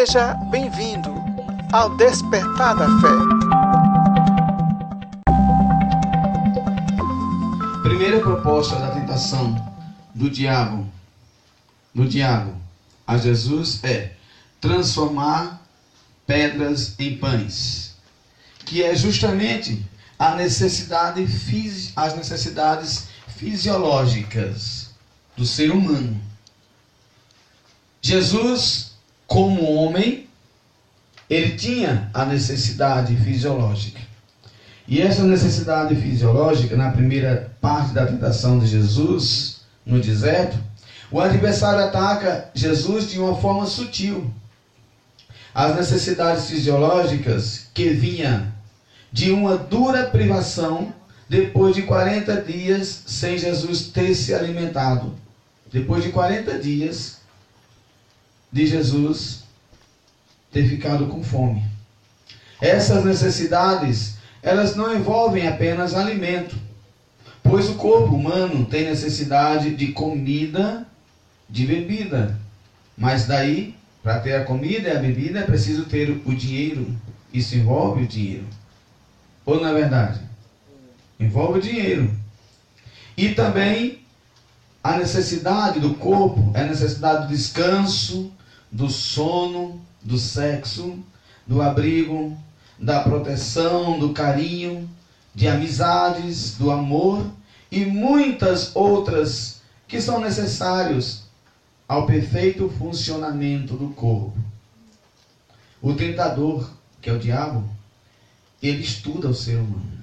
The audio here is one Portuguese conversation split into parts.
Seja bem-vindo ao Despertar da Fé. Primeira proposta da tentação do diabo, do diabo a Jesus é transformar pedras em pães, que é justamente a necessidade as necessidades fisiológicas do ser humano. Jesus, como homem, ele tinha a necessidade fisiológica. E essa necessidade fisiológica, na primeira parte da tentação de Jesus, no deserto, o adversário ataca Jesus de uma forma sutil. As necessidades fisiológicas que vinham de uma dura privação depois de 40 dias sem Jesus ter se alimentado. Depois de 40 dias de Jesus ter ficado com fome. Essas necessidades, elas não envolvem apenas alimento, pois o corpo humano tem necessidade de comida, de bebida. Mas daí, para ter a comida e a bebida, é preciso ter o dinheiro. Isso envolve o dinheiro. Ou não é verdade? Envolve o dinheiro. E também a necessidade do corpo, é a necessidade do descanso, do sono, do sexo, do abrigo, da proteção, do carinho, de amizades, do amor e muitas outras que são necessários ao perfeito funcionamento do corpo. O tentador, que é o diabo, ele estuda o ser humano.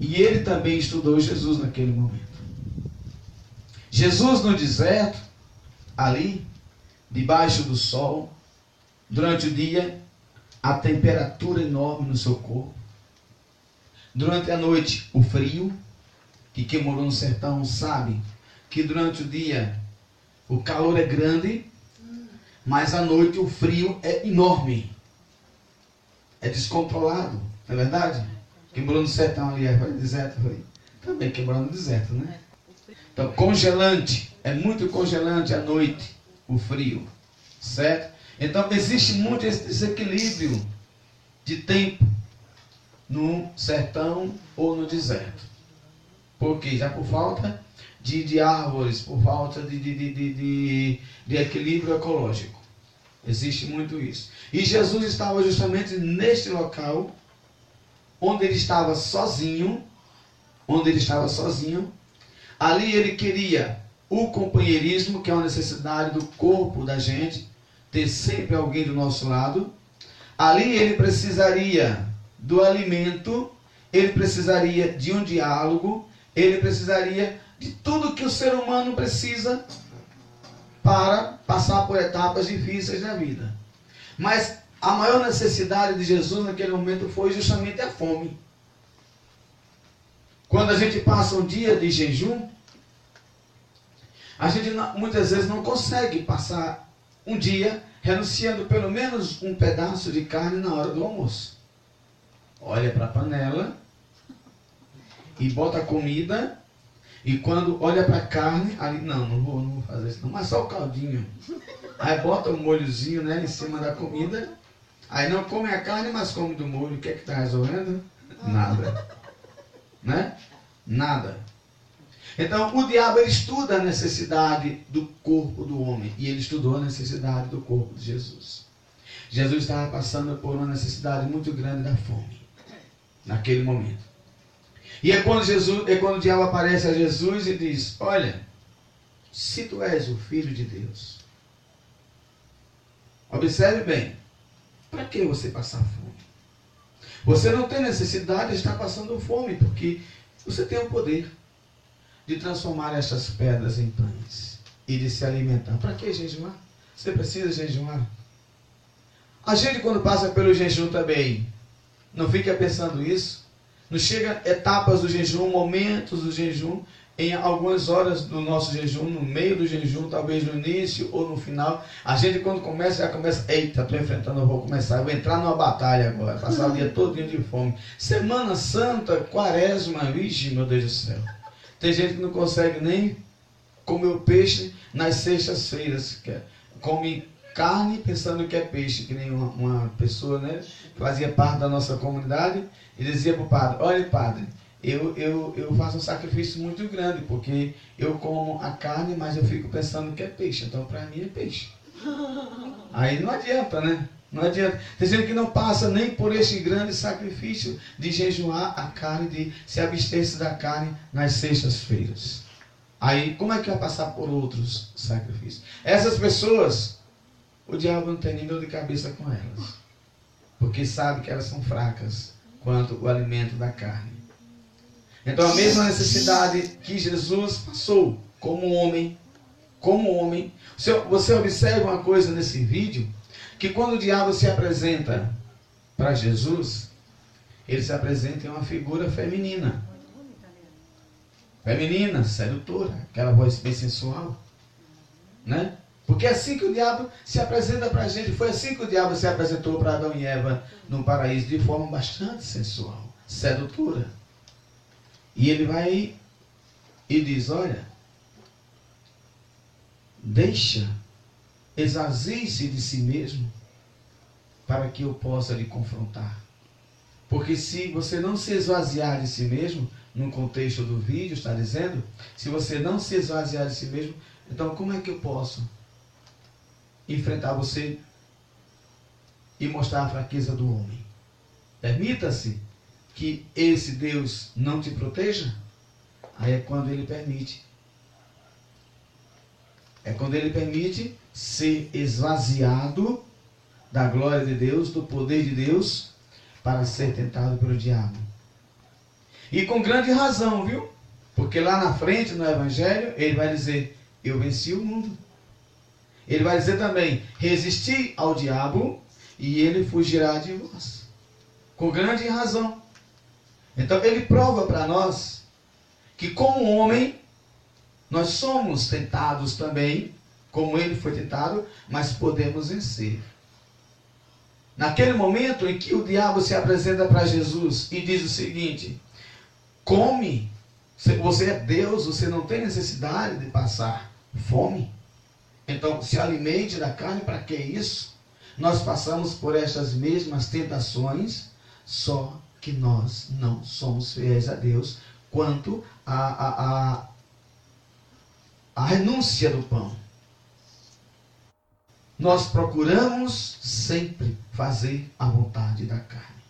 E ele também estudou Jesus naquele momento. Jesus no deserto, ali, debaixo do sol, durante o dia, a temperatura enorme no seu corpo. Durante a noite, o frio, que quem morou no sertão sabe que durante o dia o calor é grande, mas à noite o frio é enorme. É descontrolado, não é verdade? Quem morou no sertão ali, é deserto, falei, também quem morou no deserto, né? Então, congelante, é muito congelante à noite o frio, certo? Então existe muito esse desequilíbrio de tempo no sertão ou no deserto. Por quê? Já por falta de, de árvores, por falta de, de, de, de equilíbrio ecológico. Existe muito isso. E Jesus estava justamente neste local, onde ele estava sozinho, onde ele estava sozinho. Ali ele queria o companheirismo, que é uma necessidade do corpo da gente, ter sempre alguém do nosso lado. Ali ele precisaria do alimento, ele precisaria de um diálogo, ele precisaria de tudo que o ser humano precisa para passar por etapas difíceis na vida. Mas a maior necessidade de Jesus naquele momento foi justamente a fome. Quando a gente passa um dia de jejum, a gente muitas vezes não consegue passar um dia renunciando pelo menos um pedaço de carne na hora do almoço. Olha para a panela e bota a comida e quando olha para a carne, ali não, não vou, não vou fazer isso não, mas só o caldinho. Aí bota o um molhozinho né, em cima da comida. Aí não come a carne, mas come do molho. O que é que está resolvendo? Nada. Né? Nada. Então, o diabo ele estuda a necessidade do corpo do homem. E ele estudou a necessidade do corpo de Jesus. Jesus estava passando por uma necessidade muito grande da fome. Naquele momento. E é quando, Jesus, é quando o diabo aparece a Jesus e diz: Olha, se tu és o filho de Deus, observe bem, para que você passar fome? Você não tem necessidade de estar passando fome, porque você tem o poder de transformar essas pedras em pães e de se alimentar. Para que jejuar? Você precisa jejuar. A gente, quando passa pelo jejum também, não fica pensando isso. Não chega etapas do jejum, momentos do jejum, em algumas horas do nosso jejum, no meio do jejum, talvez no início ou no final. A gente, quando começa, já começa, eita, estou enfrentando, eu vou começar, eu vou entrar numa batalha agora, passar o dia todo de fome. Semana Santa, quaresma, vixe, meu Deus do céu. Tem gente que não consegue nem comer o peixe nas sextas-feiras. Come carne pensando que é peixe, que nem uma, uma pessoa, né? Que fazia parte da nossa comunidade e dizia para o padre, olha padre, eu, eu, eu faço um sacrifício muito grande, porque eu como a carne, mas eu fico pensando que é peixe, então para mim é peixe. Aí não adianta, né? Não adianta. Dizendo que não passa nem por este grande sacrifício de jejuar a carne, de se abster-se da carne nas sextas-feiras. Aí, como é que vai passar por outros sacrifícios? Essas pessoas, o diabo não tem nem dor de cabeça com elas. Porque sabe que elas são fracas quanto o alimento da carne. Então, a mesma necessidade que Jesus passou como homem, como homem. Você observa uma coisa nesse vídeo, que quando o diabo se apresenta para Jesus, ele se apresenta em uma figura feminina. Feminina, sedutora, aquela voz bem sensual. Né? Porque é assim que o diabo se apresenta para a gente. Foi assim que o diabo se apresentou para Adão e Eva no paraíso, de forma bastante sensual, sedutora. E ele vai e diz: Olha, deixa Exazie-se de si mesmo para que eu possa lhe confrontar. Porque se você não se esvaziar de si mesmo, no contexto do vídeo está dizendo, se você não se esvaziar de si mesmo, então como é que eu posso enfrentar você e mostrar a fraqueza do homem? Permita-se que esse Deus não te proteja? Aí é quando ele permite. É quando ele permite ser esvaziado da glória de Deus, do poder de Deus, para ser tentado pelo diabo. E com grande razão, viu? Porque lá na frente, no Evangelho, ele vai dizer: Eu venci o mundo. Ele vai dizer também: Resisti ao diabo e ele fugirá de vós. Com grande razão. Então ele prova para nós que, como homem, nós somos tentados também como ele foi tentado, mas podemos vencer. Naquele momento em que o diabo se apresenta para Jesus e diz o seguinte: come, você é Deus, você não tem necessidade de passar fome. Então, se alimente da carne, para que isso? Nós passamos por estas mesmas tentações, só que nós não somos fiéis a Deus quanto a, a, a, a renúncia do pão nós procuramos sempre fazer a vontade da carne.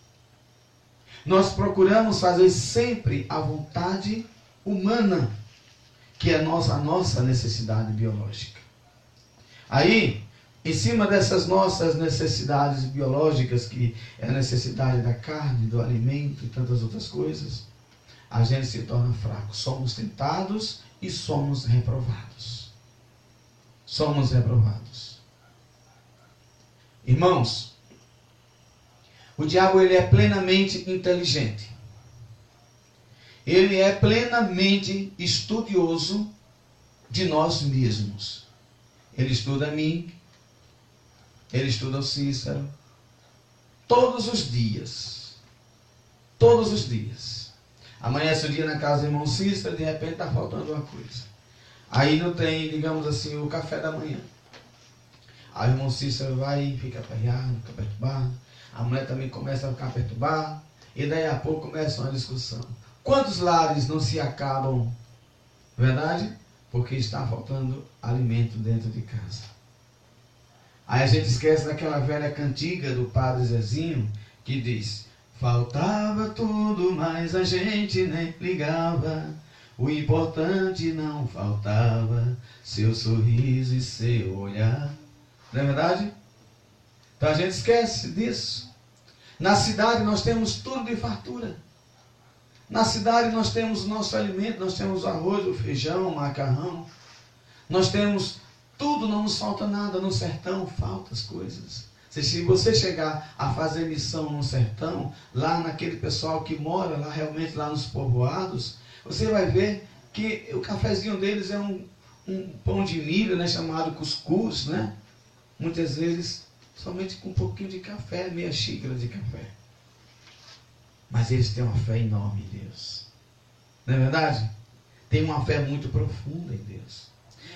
Nós procuramos fazer sempre a vontade humana, que é a nossa, nossa necessidade biológica. Aí, em cima dessas nossas necessidades biológicas, que é a necessidade da carne, do alimento e tantas outras coisas, a gente se torna fraco. Somos tentados e somos reprovados. Somos reprovados. Irmãos, o diabo ele é plenamente inteligente. Ele é plenamente estudioso de nós mesmos. Ele estuda a mim, ele estuda o Cícero, todos os dias. Todos os dias. Amanhece o dia na casa do irmão Cícero, de repente está faltando uma coisa. Aí não tem, digamos assim, o café da manhã. Aí o irmão Cícero vai e fica aperreado, fica perturbado. A mulher também começa a ficar perturbada. E daí a pouco começa uma discussão. Quantos lares não se acabam? Verdade? Porque está faltando alimento dentro de casa. Aí a gente esquece daquela velha cantiga do padre Zezinho que diz: Faltava tudo, mas a gente nem ligava. O importante não faltava, seu sorriso e seu olhar. Não é verdade? Então a gente esquece disso. Na cidade nós temos tudo de fartura. Na cidade nós temos nosso alimento, nós temos arroz, o feijão, o macarrão. Nós temos tudo, não nos falta nada. No sertão faltam as coisas. Se você chegar a fazer missão no sertão, lá naquele pessoal que mora lá realmente lá nos povoados, você vai ver que o cafezinho deles é um, um pão de milho, né, chamado cuscuz, né? muitas vezes somente com um pouquinho de café, meia xícara de café. Mas eles têm uma fé enorme em Deus. Não é verdade? Tem uma fé muito profunda em Deus.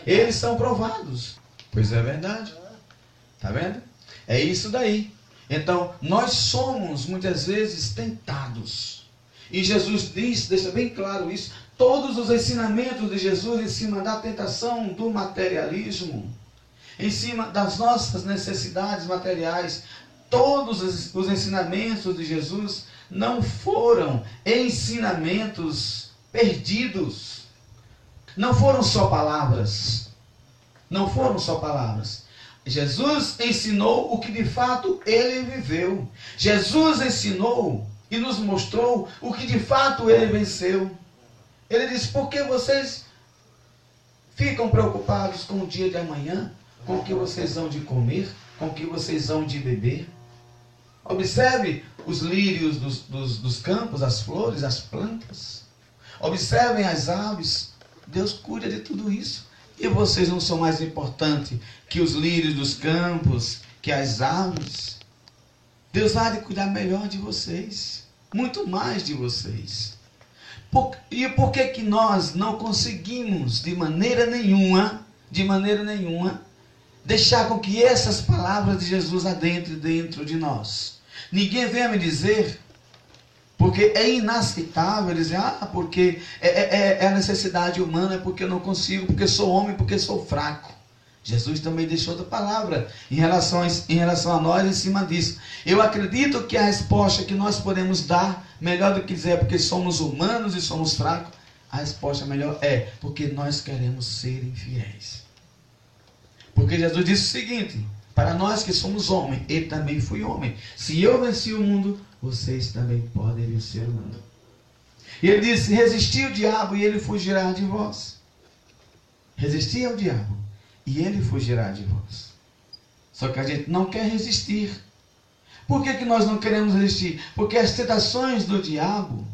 Eles são provados. Pois é verdade. Tá vendo? É isso daí. Então, nós somos muitas vezes tentados. E Jesus diz, deixa bem claro isso, todos os ensinamentos de Jesus em cima da tentação do materialismo, em cima das nossas necessidades materiais, todos os ensinamentos de Jesus não foram ensinamentos perdidos. Não foram só palavras. Não foram só palavras. Jesus ensinou o que de fato ele viveu. Jesus ensinou e nos mostrou o que de fato ele venceu. Ele disse: Por que vocês ficam preocupados com o dia de amanhã? Com o que vocês vão de comer? Com o que vocês vão de beber? Observe os lírios dos, dos, dos campos, as flores, as plantas. Observem as aves. Deus cuida de tudo isso. E vocês não são mais importantes que os lírios dos campos, que as aves. Deus de cuidar melhor de vocês, muito mais de vocês. Por, e por que que nós não conseguimos de maneira nenhuma, de maneira nenhuma, deixar com que essas palavras de Jesus adentrem dentro de nós? Ninguém venha me dizer porque é inaceitável dizer, ah, porque é, é, é, é a necessidade humana, é porque eu não consigo, porque sou homem, porque sou fraco. Jesus também deixou outra palavra em relação, a, em relação a nós em cima disso. Eu acredito que a resposta que nós podemos dar, melhor do que dizer porque somos humanos e somos fracos, a resposta melhor é porque nós queremos ser infiéis. Porque Jesus disse o seguinte: para nós que somos homens, ele também foi homem. Se eu venci o mundo, vocês também podem vencer o mundo. E ele disse: resisti o diabo e ele fugirá de vós. Resisti ao diabo e ele fugirá de vós. Só que a gente não quer resistir. Por que, que nós não queremos resistir? Porque as tentações do diabo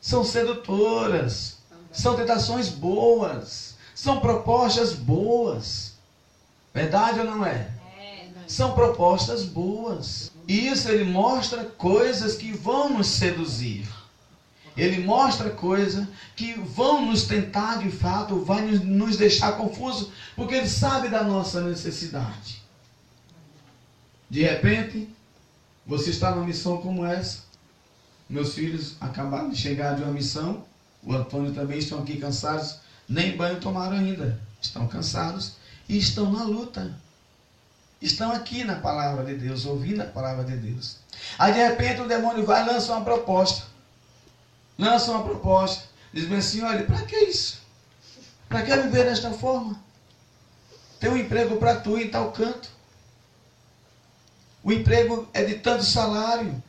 são sedutoras, são tentações boas, são propostas boas. Verdade ou não é? São propostas boas. Isso ele mostra coisas que vão nos seduzir. Ele mostra coisas que vão nos tentar de fato, vai nos deixar confusos, porque ele sabe da nossa necessidade. De repente, você está numa missão como essa. Meus filhos acabaram de chegar de uma missão. O Antônio também estão aqui cansados. Nem banho tomaram ainda. Estão cansados e estão na luta estão aqui na palavra de Deus, ouvindo a palavra de Deus. Aí de repente o demônio vai e lança uma proposta. Lança uma proposta. Diz bem assim: olha, para que isso? Para que viver desta forma? Tem um emprego para tu em tal canto. O emprego é de tanto salário.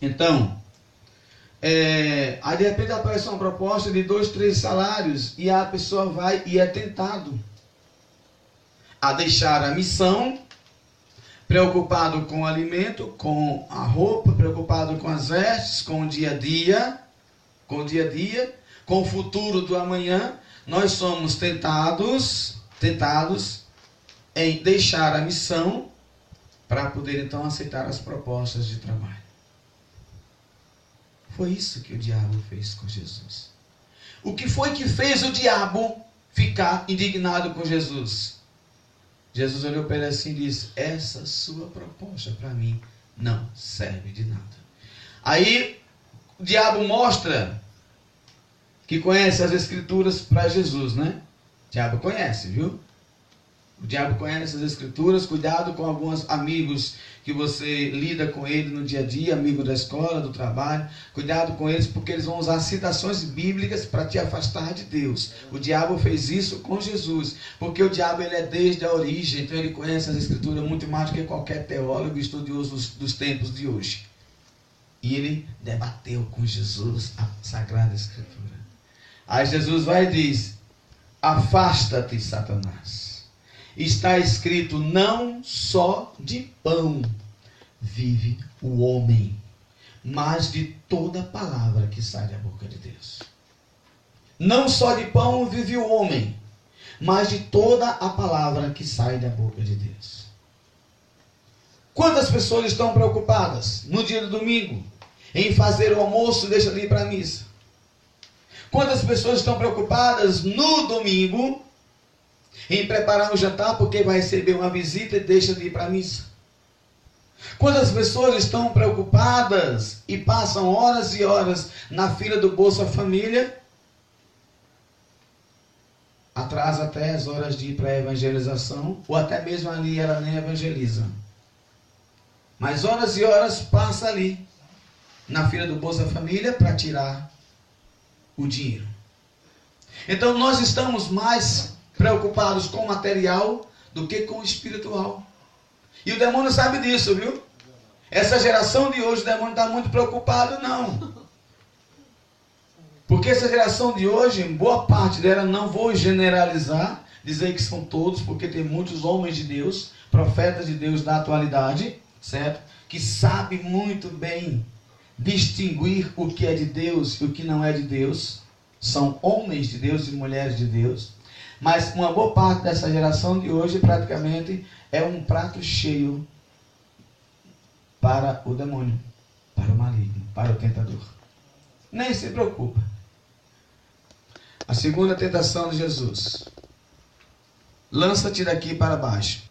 Então, é, aí de repente aparece uma proposta de dois, três salários e a pessoa vai e é tentado a deixar a missão, preocupado com o alimento, com a roupa, preocupado com as vestes, com o dia a dia, com o dia a dia, com o futuro do amanhã, nós somos tentados, tentados em deixar a missão para poder então aceitar as propostas de trabalho. Foi isso que o diabo fez com Jesus. O que foi que fez o diabo ficar indignado com Jesus? Jesus olhou para ele assim e disse: Essa sua proposta para mim não serve de nada. Aí o diabo mostra que conhece as escrituras para Jesus, né? O diabo conhece, viu? O diabo conhece as escrituras, cuidado com alguns amigos que você lida com ele no dia a dia, amigo da escola, do trabalho. Cuidado com eles, porque eles vão usar citações bíblicas para te afastar de Deus. O diabo fez isso com Jesus, porque o diabo ele é desde a origem, então ele conhece as escrituras muito mais do que qualquer teólogo estudioso dos, tempos de hoje. E ele debateu com Jesus a Sagrada Escritura. Aí Jesus vai e diz: Afasta-te, Satanás está escrito: não só de pão vive o homem, mas de toda palavra que sai da boca de Deus. Não só de pão vive o homem, mas de toda a palavra que sai da boca de Deus. Quantas pessoas estão preocupadas no dia do domingo em fazer o almoço e deixar de ir para a missa? Quantas pessoas estão preocupadas no domingo em preparar um jantar porque vai receber uma visita e deixa de ir para a missa. Quantas pessoas estão preocupadas e passam horas e horas na fila do Bolsa Família, atrasa até as horas de ir para a evangelização, ou até mesmo ali ela nem evangeliza. Mas horas e horas passa ali, na fila do Bolsa Família, para tirar o dinheiro. Então nós estamos mais preocupados com o material do que com o espiritual. E o demônio sabe disso, viu? Essa geração de hoje, o demônio está muito preocupado, não. Porque essa geração de hoje, boa parte dela, não vou generalizar, dizer que são todos, porque tem muitos homens de Deus, profetas de Deus da atualidade, certo? Que sabem muito bem distinguir o que é de Deus e o que não é de Deus. São homens de Deus e mulheres de Deus. Mas uma boa parte dessa geração de hoje praticamente é um prato cheio para o demônio, para o maligno, para o tentador. Nem se preocupa. A segunda tentação de Jesus. Lança-te daqui para baixo.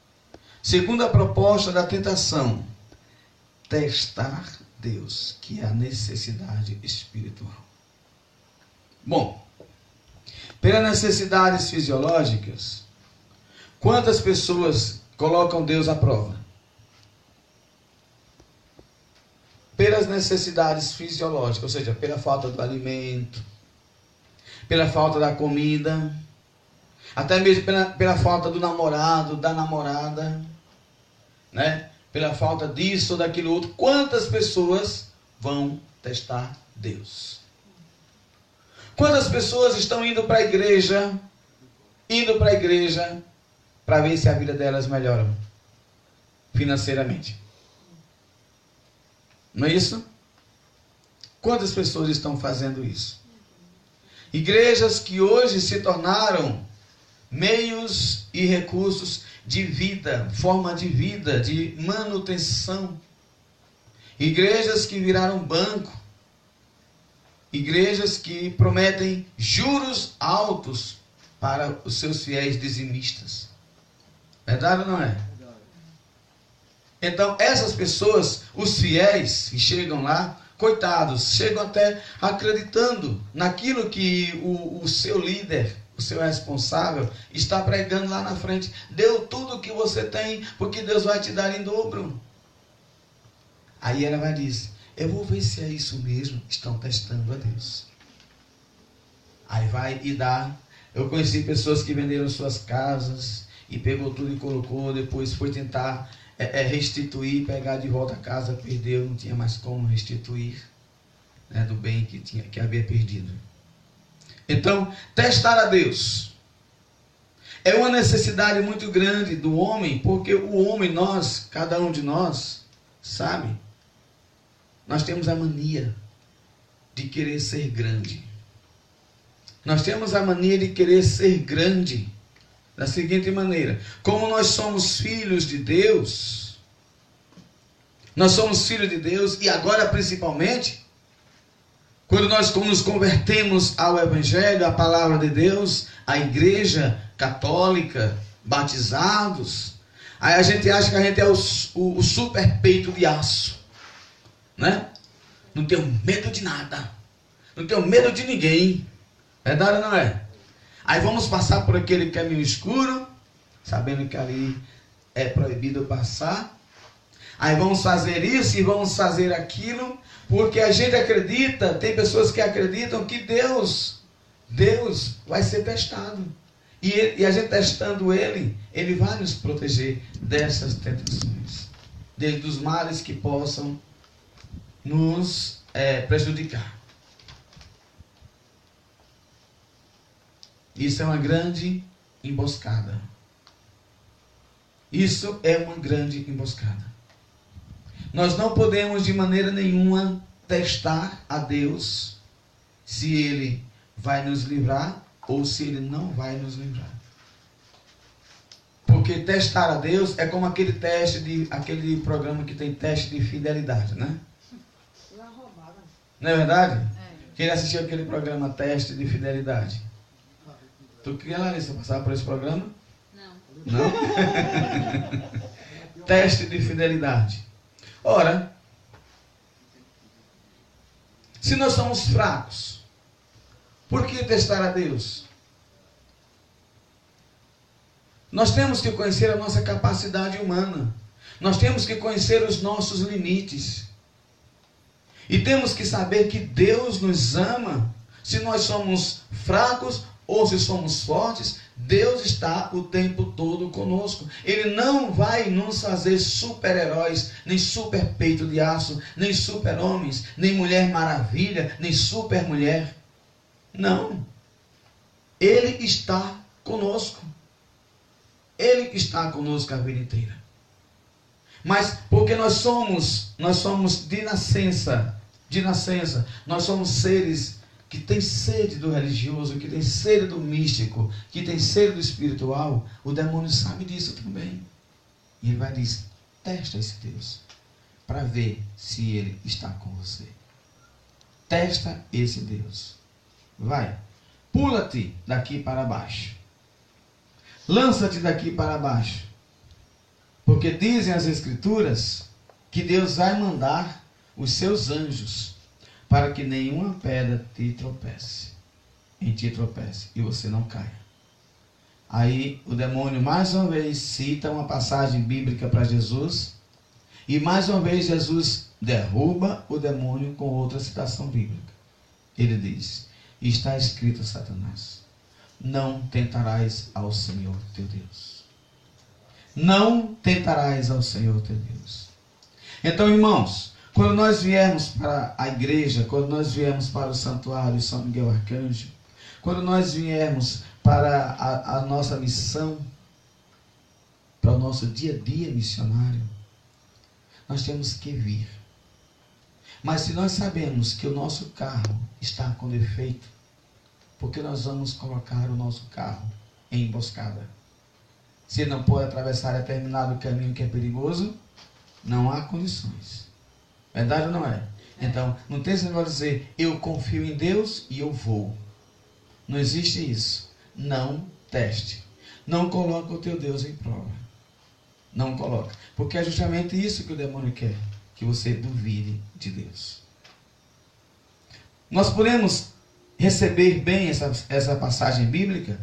Segunda proposta da tentação. Testar Deus, que é a necessidade espiritual. Bom, pelas necessidades fisiológicas, quantas pessoas colocam Deus à prova? Pelas necessidades fisiológicas, ou seja, pela falta do alimento, pela falta da comida, até mesmo pela, pela falta do namorado, da namorada, né? pela falta disso ou daquilo outro. Quantas pessoas vão testar Deus? Quantas pessoas estão indo para a igreja, indo para a igreja, para ver se a vida delas melhora financeiramente? Não é isso? Quantas pessoas estão fazendo isso? Igrejas que hoje se tornaram meios e recursos de vida, forma de vida, de manutenção. Igrejas que viraram banco. Igrejas que prometem juros altos para os seus fiéis dizimistas. Verdade ou não é? Então, essas pessoas, os fiéis que chegam lá, coitados, chegam até acreditando naquilo que o, o seu líder, o seu responsável, está pregando lá na frente. Deu tudo o que você tem, porque Deus vai te dar em dobro. Aí ela vai dizer: Eu vou ver se é isso mesmo. Estão testando a Deus. Aí vai e dá. Eu conheci pessoas que venderam suas casas e pegou tudo e colocou, depois foi tentar é, é restituir, pegar de volta a casa, perdeu, não tinha mais como restituir né, do bem que, tinha, que havia perdido. Então, testar a Deus é uma necessidade muito grande do homem, porque o homem, nós, cada um de nós, sabe, nós temos a mania de querer ser grande. Nós temos a mania de querer ser grande da seguinte maneira: como nós somos filhos de Deus, nós somos filhos de Deus e agora principalmente, quando nós nos convertemos ao Evangelho, à palavra de Deus, à igreja católica, batizados, aí a gente acha que a gente é o, o, o super peito de aço, né? Não tenho medo de nada, não tenho medo de ninguém, verdade ou não é? Aí vamos passar por aquele caminho escuro, sabendo que ali é proibido passar. Aí vamos fazer isso e vamos fazer aquilo, porque a gente acredita, tem pessoas que acreditam que Deus, Deus vai ser testado. E, ele, e a gente testando Ele, Ele vai nos proteger dessas tentações, desde os males que possam nos é, prejudicar. Isso é uma grande emboscada. Isso é uma grande emboscada. Nós não podemos de maneira nenhuma testar a Deus se Ele vai nos livrar ou se Ele não vai nos livrar. Porque testar a Deus é como aquele teste de aquele programa que tem teste de fidelidade, né? Não é verdade? É. Quem assistiu aquele programa teste de fidelidade? Tu queria, Larissa, passar por esse programa? Não? Teste de fidelidade. Ora, se nós somos fracos, por que testar a Deus? Nós temos que conhecer a nossa capacidade humana. Nós temos que conhecer os nossos limites. E temos que saber que Deus nos ama. Se nós somos fracos ou se somos fortes, Deus está o tempo todo conosco. Ele não vai nos fazer super-heróis, nem super peito de aço, nem super-homens, nem mulher maravilha, nem super-mulher. Não. Ele está conosco. Ele está conosco a vida inteira. Mas porque nós somos, nós somos de nascença, de nascença, nós somos seres que têm sede do religioso, que têm sede do místico, que têm sede do espiritual, o demônio sabe disso também. E ele vai dizer: testa esse Deus, para ver se ele está com você. Testa esse Deus. Vai, pula-te daqui para baixo. Lança-te daqui para baixo. Porque dizem as Escrituras que Deus vai mandar os seus anjos para que nenhuma pedra te tropece, em ti tropece e você não caia. Aí o demônio mais uma vez cita uma passagem bíblica para Jesus e mais uma vez Jesus derruba o demônio com outra citação bíblica. Ele diz: Está escrito, Satanás, não tentarás ao Senhor teu Deus. Não tentarás ao Senhor teu Deus. Então, irmãos, quando nós viemos para a igreja, quando nós viemos para o santuário São Miguel Arcanjo, quando nós viemos para a, a nossa missão, para o nosso dia a dia missionário, nós temos que vir. Mas se nós sabemos que o nosso carro está com defeito, porque nós vamos colocar o nosso carro em emboscada. Se não pode atravessar determinado caminho que é perigoso, não há condições. Verdade ou não é? Então, não tem esse negócio de dizer, eu confio em Deus e eu vou. Não existe isso. Não teste. Não coloque o teu Deus em prova. Não coloca. Porque é justamente isso que o demônio quer. Que você duvide de Deus. Nós podemos receber bem essa, essa passagem bíblica,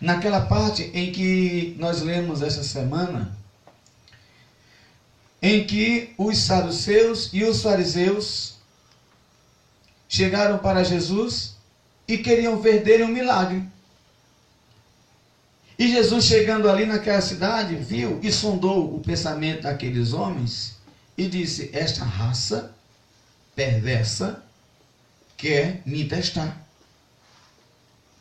naquela parte em que nós lemos essa semana, em que os saduceus e os fariseus chegaram para Jesus e queriam ver dele um milagre. E Jesus, chegando ali naquela cidade, viu e sondou o pensamento daqueles homens e disse: Esta raça perversa quer me testar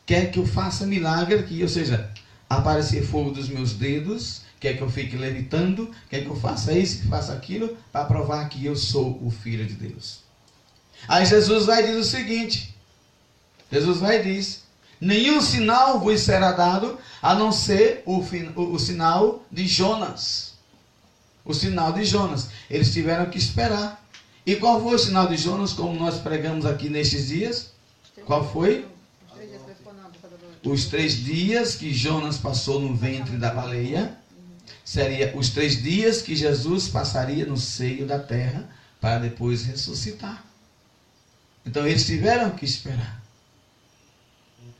quer que eu faça milagre aqui, ou seja, aparecer fogo dos meus dedos, quer que eu fique levitando, quer que eu faça isso, que faça aquilo, para provar que eu sou o Filho de Deus. Aí Jesus vai dizer o seguinte: Jesus vai dizer, nenhum sinal vos será dado, a não ser o, o, o sinal de Jonas. O sinal de Jonas. Eles tiveram que esperar. E qual foi o sinal de Jonas, como nós pregamos aqui nestes dias? Qual foi? Os três dias que Jonas passou no ventre da baleia, seria os três dias que Jesus passaria no seio da terra para depois ressuscitar. Então eles tiveram que esperar.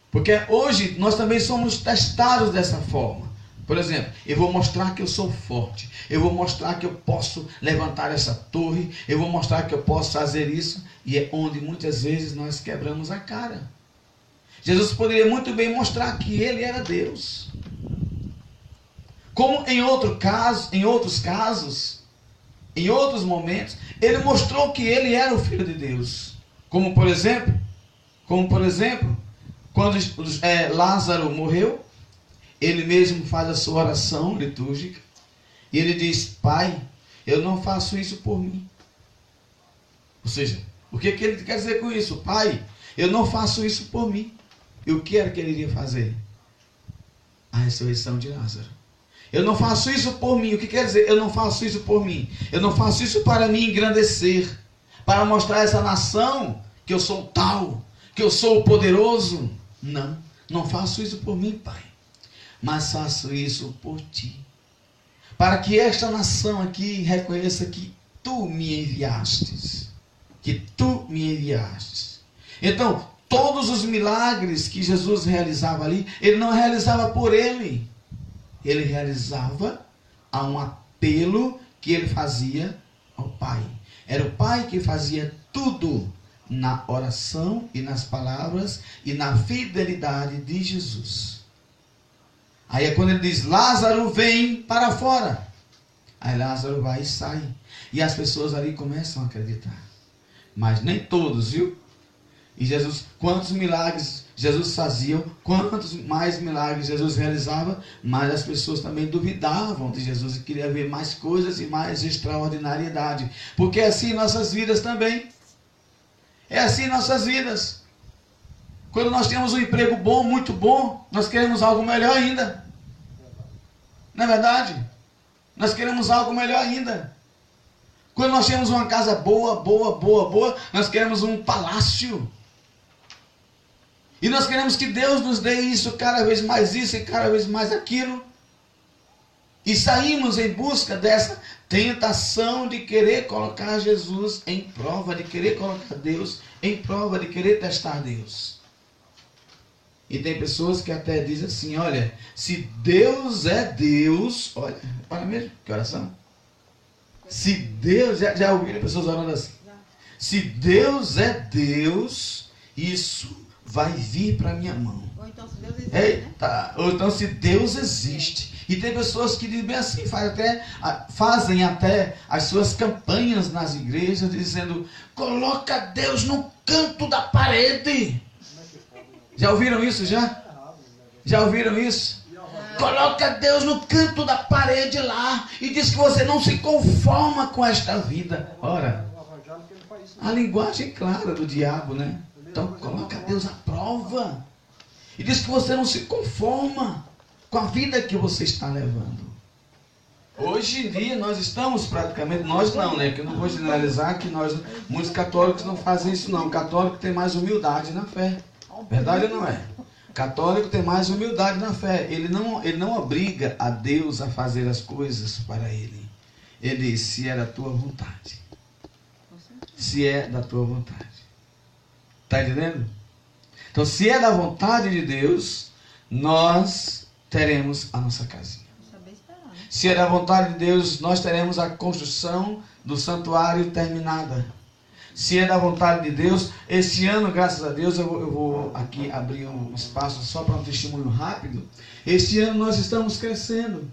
Porque hoje nós também somos testados dessa forma. Por exemplo, eu vou mostrar que eu sou forte. Eu vou mostrar que eu posso levantar essa torre. Eu vou mostrar que eu posso fazer isso. E é onde muitas vezes nós quebramos a cara. Jesus poderia muito bem mostrar que ele era Deus. Como em outro caso, em outros casos, em outros momentos, ele mostrou que ele era o filho de Deus. Como por exemplo, como por exemplo, quando é, Lázaro morreu, ele mesmo faz a sua oração litúrgica e ele diz: Pai, eu não faço isso por mim. Ou seja, o que, que ele quer dizer com isso? Pai, eu não faço isso por mim. E o que era que ele iria fazer? A ressurreição de Lázaro. Eu não faço isso por mim. O que quer dizer? Eu não faço isso por mim. Eu não faço isso para me engrandecer. Para mostrar a essa nação que eu sou tal. Que eu sou poderoso. Não. Não faço isso por mim, Pai. mas faço isso por ti. Para que esta nação aqui reconheça que tu me enviastes. Que tu me enviastes. Então, todos os milagres que Jesus realizava ali, ele não realizava por ele. Ele realizava a um apelo que ele fazia ao Pai. Era o Pai que fazia tudo na oração e nas palavras e na fidelidade de Jesus. Aí é quando ele diz: Lázaro vem para fora. Aí Lázaro vai e sai. E as pessoas ali começam a acreditar. Mas nem todos, viu? E Jesus, quantos milagres Jesus fazia, quantos mais milagres Jesus realizava, mas as pessoas também duvidavam de Jesus e queriam ver mais coisas e mais extraordinariedade. Porque é assim nossas vidas também. É assim nossas vidas. Quando nós temos um emprego bom, muito bom, nós queremos algo melhor ainda. Não é verdade? Nós queremos algo melhor ainda. Quando nós temos uma casa boa, boa, boa, boa, nós queremos um palácio. E nós queremos que Deus nos dê isso, cada vez mais isso e cada vez mais aquilo. E saímos em busca dessa tentação de querer colocar Jesus em prova, de querer colocar Deus em prova, de querer testar Deus. E tem pessoas que até dizem assim: olha, se Deus é Deus, olha, para mesmo, que oração? Se Deus, já, já ouviram pessoas orando assim? Se Deus é Deus, isso vai vir para minha mão. Ou então se Deus existe. Né? Eita, ou então se Deus existe. E tem pessoas que dizem assim, fazem até, fazem até as suas campanhas nas igrejas, dizendo: coloca Deus no canto da parede. Já ouviram isso já? Já ouviram isso? Coloca Deus no canto da parede lá e diz que você não se conforma com esta vida. Ora, a linguagem clara do diabo, né? Então coloca Deus à prova. E diz que você não se conforma com a vida que você está levando. Hoje em dia nós estamos praticamente, nós não, né? Que eu não vou generalizar que nós, muitos católicos não fazem isso não. Católico tem mais humildade na fé. Verdade ou não é? Católico tem mais humildade na fé. Ele não, ele não obriga a Deus a fazer as coisas para ele. Ele diz, se é da tua vontade. Se é da tua vontade. Está entendendo? Então, se é da vontade de Deus, nós teremos a nossa casinha. Se é da vontade de Deus, nós teremos a construção do santuário terminada. Se é da vontade de Deus, esse ano, graças a Deus, eu vou, eu vou aqui abrir um espaço só para um testemunho rápido. Este ano nós estamos crescendo.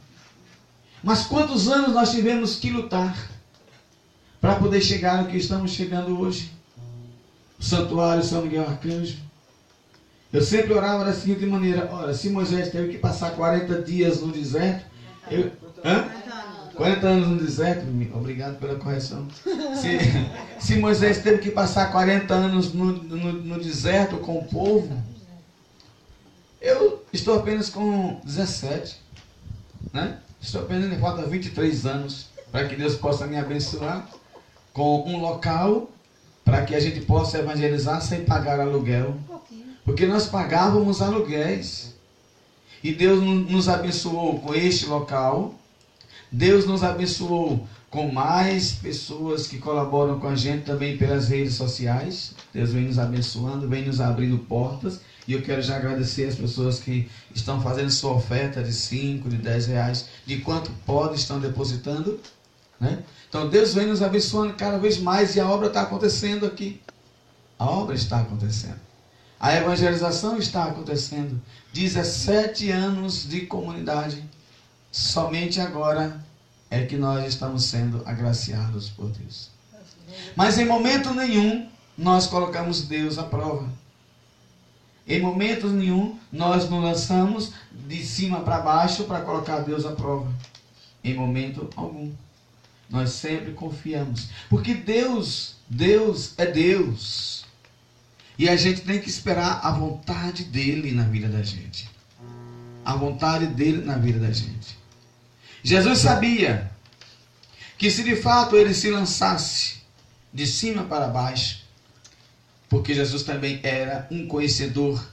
Mas quantos anos nós tivemos que lutar para poder chegar no que estamos chegando hoje? Santuário São Miguel Arcanjo. Eu sempre orava da seguinte maneira: ora, se Moisés teve que passar 40 dias no deserto, eu, hã? 40 anos no deserto, obrigado pela correção. Se, se Moisés teve que passar 40 anos no, no, no deserto com o povo, eu estou apenas com 17. Né? Estou apenas, falta 23 anos para que Deus possa me abençoar com um local para que a gente possa evangelizar sem pagar aluguel. Porque nós pagávamos aluguéis. E Deus nos abençoou com este local. Deus nos abençoou com mais pessoas que colaboram com a gente também pelas redes sociais. Deus vem nos abençoando, vem nos abrindo portas. E eu quero já agradecer as pessoas que estão fazendo sua oferta de 5, de 10 reais, de quanto podem, estão depositando. Né? Então Deus vem nos abençoando cada vez mais e a obra está acontecendo aqui. A obra está acontecendo. A evangelização está acontecendo. 17 anos de comunidade. Somente agora é que nós estamos sendo agraciados por Deus. Mas em momento nenhum nós colocamos Deus à prova. Em momento nenhum nós nos lançamos de cima para baixo para colocar Deus à prova. Em momento algum. Nós sempre confiamos. Porque Deus, Deus é Deus. E a gente tem que esperar a vontade dele na vida da gente. A vontade dele na vida da gente. Jesus sabia que se de fato ele se lançasse de cima para baixo, porque Jesus também era um conhecedor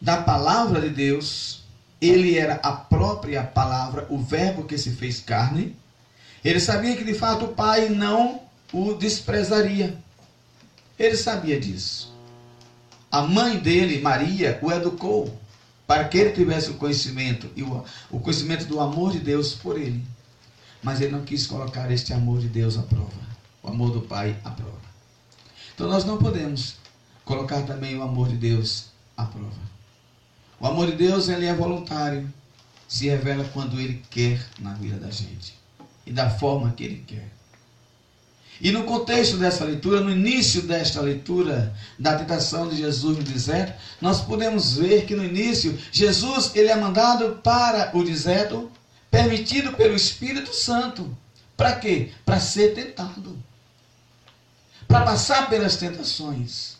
da palavra de Deus, ele era a própria palavra, o verbo que se fez carne. Ele sabia que de fato o pai não o desprezaria. Ele sabia disso. A mãe dele, Maria, o educou para que ele tivesse o conhecimento e o, conhecimento do amor de Deus por ele. Mas ele não quis colocar este amor de Deus à prova, o amor do Pai à prova. Então nós não podemos colocar também o amor de Deus à prova. O amor de Deus ele é voluntário, se revela quando ele quer na vida da gente e da forma que ele quer. E no contexto dessa leitura, no início desta leitura da tentação de Jesus no deserto, nós podemos ver que no início Jesus ele é mandado para o deserto, permitido pelo Espírito Santo. Para quê? Para ser tentado. Para passar pelas tentações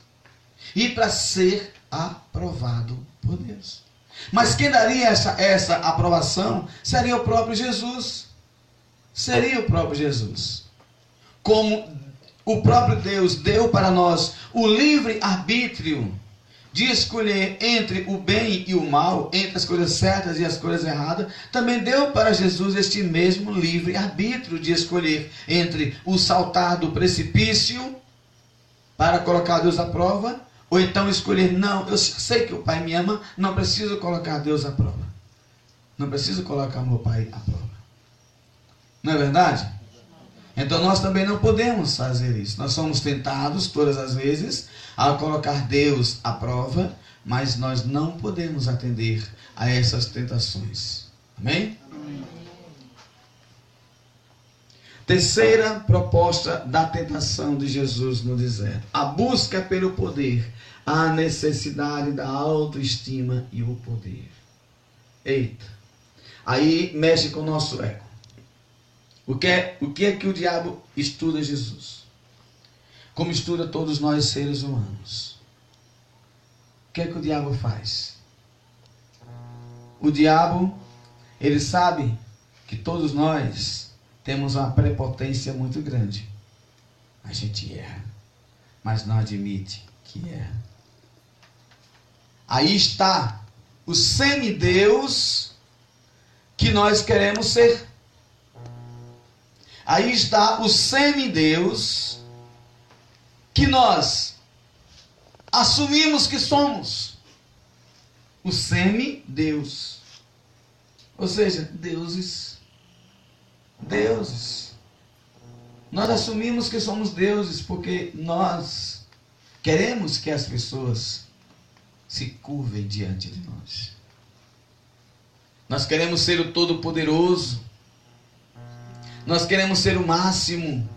e para ser aprovado por Deus. Mas quem daria essa, essa aprovação seria o próprio Jesus. Seria o próprio Jesus como o próprio Deus deu para nós o livre arbítrio de escolher entre o bem e o mal, entre as coisas certas e as coisas erradas, também deu para Jesus este mesmo livre arbítrio de escolher entre o saltar do precipício para colocar Deus à prova, ou então escolher, não, eu sei que o Pai me ama, não preciso colocar Deus à prova. Não preciso colocar meu Pai à prova. Não é verdade? Então nós também não podemos fazer isso. Nós somos tentados todas as vezes a colocar Deus à prova, mas nós não podemos atender a essas tentações. Amém? Terceira proposta da tentação de Jesus no deserto: a busca pelo poder, a necessidade da autoestima e o poder. Eita, aí mexe com o nosso ego. O que, é, o que é que o diabo estuda Jesus? Como estuda todos nós seres humanos. O que é que o diabo faz? O diabo, ele sabe que todos nós temos uma prepotência muito grande. A gente erra, mas não admite que erra. Aí está o semideus que nós queremos ser. Aí está o semideus que nós assumimos que somos. O semideus. Ou seja, deuses. Deuses. Nós assumimos que somos deuses porque nós queremos que as pessoas se curvem diante de nós. Nós queremos ser o Todo-Poderoso. Nós queremos ser o máximo.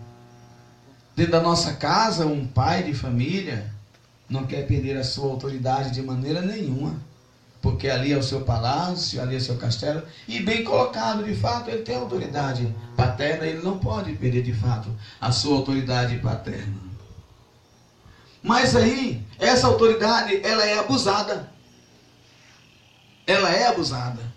Dentro da nossa casa, um pai de família não quer perder a sua autoridade de maneira nenhuma. Porque ali é o seu palácio, ali é o seu castelo. E bem colocado, de fato, ele tem autoridade paterna, ele não pode perder de fato a sua autoridade paterna. Mas aí, essa autoridade, ela é abusada. Ela é abusada.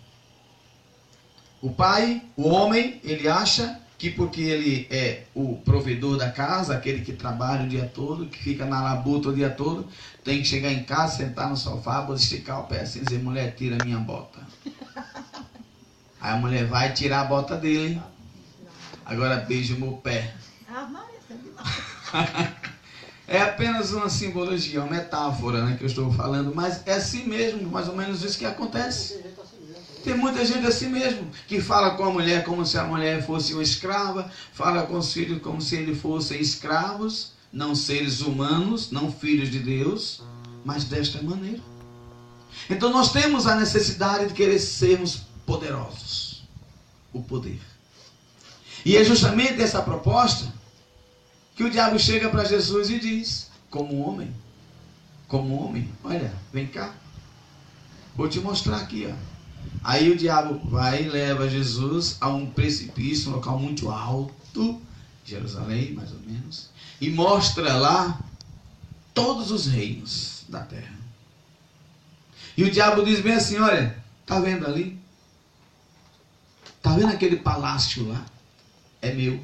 O pai, o homem, ele acha que porque ele é o provedor da casa, aquele que trabalha o dia todo, que fica na labuta o dia todo, tem que chegar em casa, sentar no sofá, esticar o pé assim e dizer, mulher, tira minha bota. Aí a mulher vai tirar a bota dele. Agora beija o meu pé. É apenas uma simbologia, uma metáfora né, que eu estou falando, mas é assim mesmo, mais ou menos isso que acontece. Tem muita gente assim mesmo, que fala com a mulher como se a mulher fosse uma escrava, fala com os filhos como se eles fossem escravos, não seres humanos, não filhos de Deus, mas desta maneira. Então nós temos a necessidade de querer sermos poderosos. O poder. E é justamente essa proposta que o diabo chega para Jesus e diz: como homem, como homem, olha, vem cá, vou te mostrar aqui, ó. Aí o diabo vai e leva Jesus a um precipício, um local muito alto, Jerusalém, mais ou menos, e mostra lá todos os reinos da terra. E o diabo diz bem assim: olha, tá vendo ali? Tá vendo aquele palácio lá? É meu.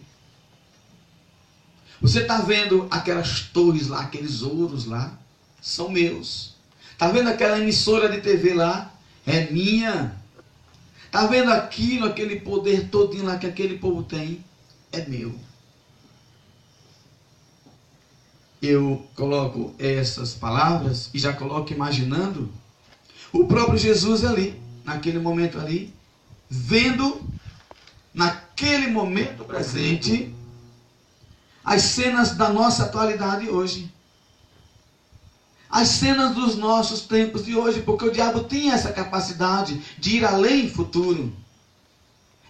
Você está vendo aquelas torres lá, aqueles ouros lá? São meus. Está vendo aquela emissora de TV lá? É minha. Tá vendo aquilo, aquele poder todinho lá que aquele povo tem? É meu. Eu coloco essas palavras e já coloco imaginando o próprio Jesus ali, naquele momento ali, vendo naquele momento presente as cenas da nossa atualidade hoje. As cenas dos nossos tempos de hoje, porque o diabo tinha essa capacidade de ir além futuro.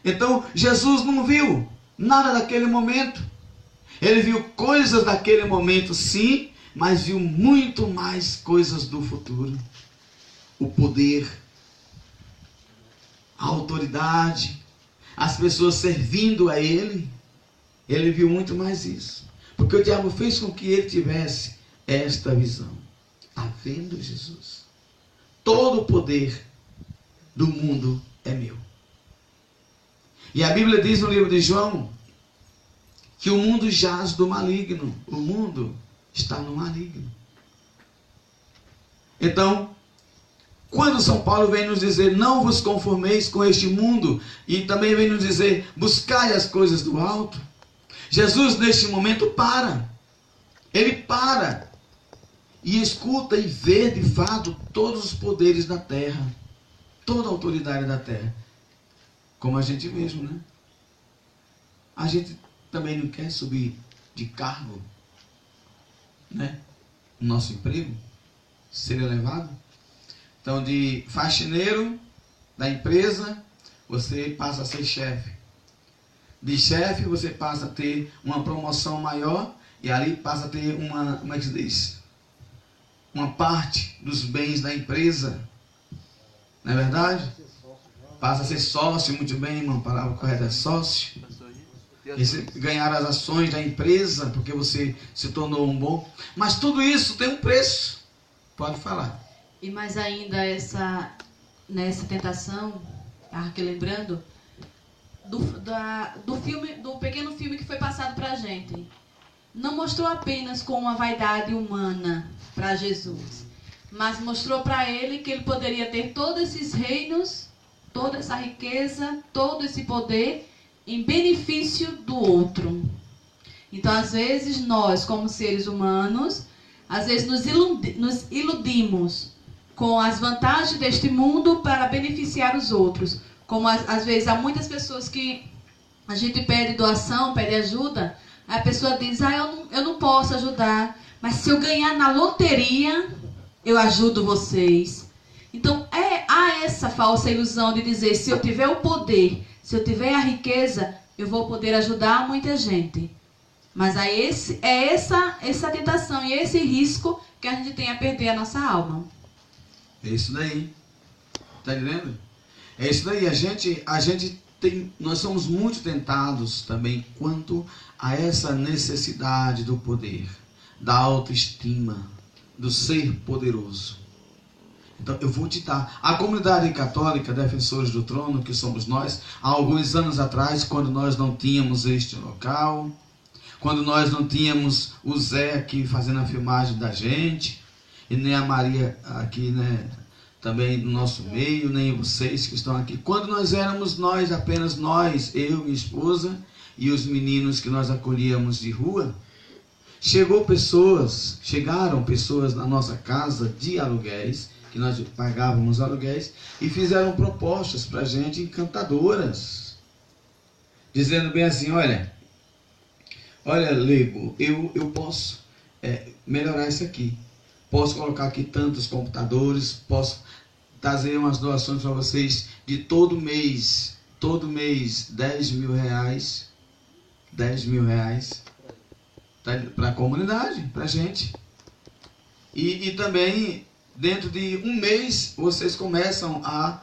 Então, Jesus não viu nada daquele momento. Ele viu coisas daquele momento, sim, mas viu muito mais coisas do futuro. O poder, a autoridade, as pessoas servindo a ele. Ele viu muito mais isso. Porque o diabo fez com que ele tivesse esta visão. Está vendo Jesus? Todo o poder do mundo é meu. E a Bíblia diz no livro de João que o mundo jaz do maligno. O mundo está no maligno. Então, quando São Paulo vem nos dizer, não vos conformeis com este mundo, e também vem nos dizer, buscai as coisas do alto, Jesus neste momento para. Ele para e escuta e vê de fato todos os poderes da terra, toda a autoridade da terra. Como a gente mesmo, né? A gente também não quer subir de cargo, né? No nosso emprego, ser elevado. Então, de faxineiro da empresa, você passa a ser chefe. De chefe, você passa a ter uma promoção maior e ali passa a ter uma, como é que se diz? Uma parte dos bens da empresa. Não é verdade? Passa a ser sócio, muito bem, irmão. A palavra correta é sócio. Ganhar as ações da empresa, porque você se tornou um bom. Mas tudo isso tem um preço. Pode falar. E mais ainda essa nessa tentação, aqui lembrando do, da, do filme, do pequeno filme que foi passado para a gente. Não mostrou apenas com uma vaidade humana para Jesus, mas mostrou para ele que ele poderia ter todos esses reinos, toda essa riqueza, todo esse poder em benefício do outro. Então, às vezes, nós, como seres humanos, às vezes nos, iludi nos iludimos com as vantagens deste mundo para beneficiar os outros. Como às vezes há muitas pessoas que a gente pede doação, pede ajuda, a pessoa diz: Ah, eu não, eu não posso ajudar, mas se eu ganhar na loteria, eu ajudo vocês. Então é, há essa falsa ilusão de dizer: se eu tiver o poder, se eu tiver a riqueza, eu vou poder ajudar muita gente. Mas é, esse, é essa, essa tentação e esse risco que a gente tem a perder a nossa alma. É isso daí. Tá entendendo? É isso daí. A gente, a gente tem, nós somos muito tentados também quanto a essa necessidade do poder, da autoestima, do ser poderoso. Então, eu vou te dar. A comunidade católica, defensores do trono, que somos nós, há alguns anos atrás, quando nós não tínhamos este local, quando nós não tínhamos o Zé aqui fazendo a filmagem da gente, e nem a Maria aqui, né, também no nosso meio, nem vocês que estão aqui. Quando nós éramos nós, apenas nós, eu, minha esposa e os meninos que nós acolhíamos de rua, chegou pessoas, chegaram pessoas na nossa casa de aluguéis, que nós pagávamos aluguéis, e fizeram propostas para a gente encantadoras, dizendo bem assim, olha, olha, Lego, eu, eu posso é, melhorar isso aqui. Posso colocar aqui tantos computadores, posso trazer umas doações para vocês de todo mês, todo mês, 10 mil reais, 10 mil reais para a comunidade, para a gente. E, e também, dentro de um mês, vocês começam a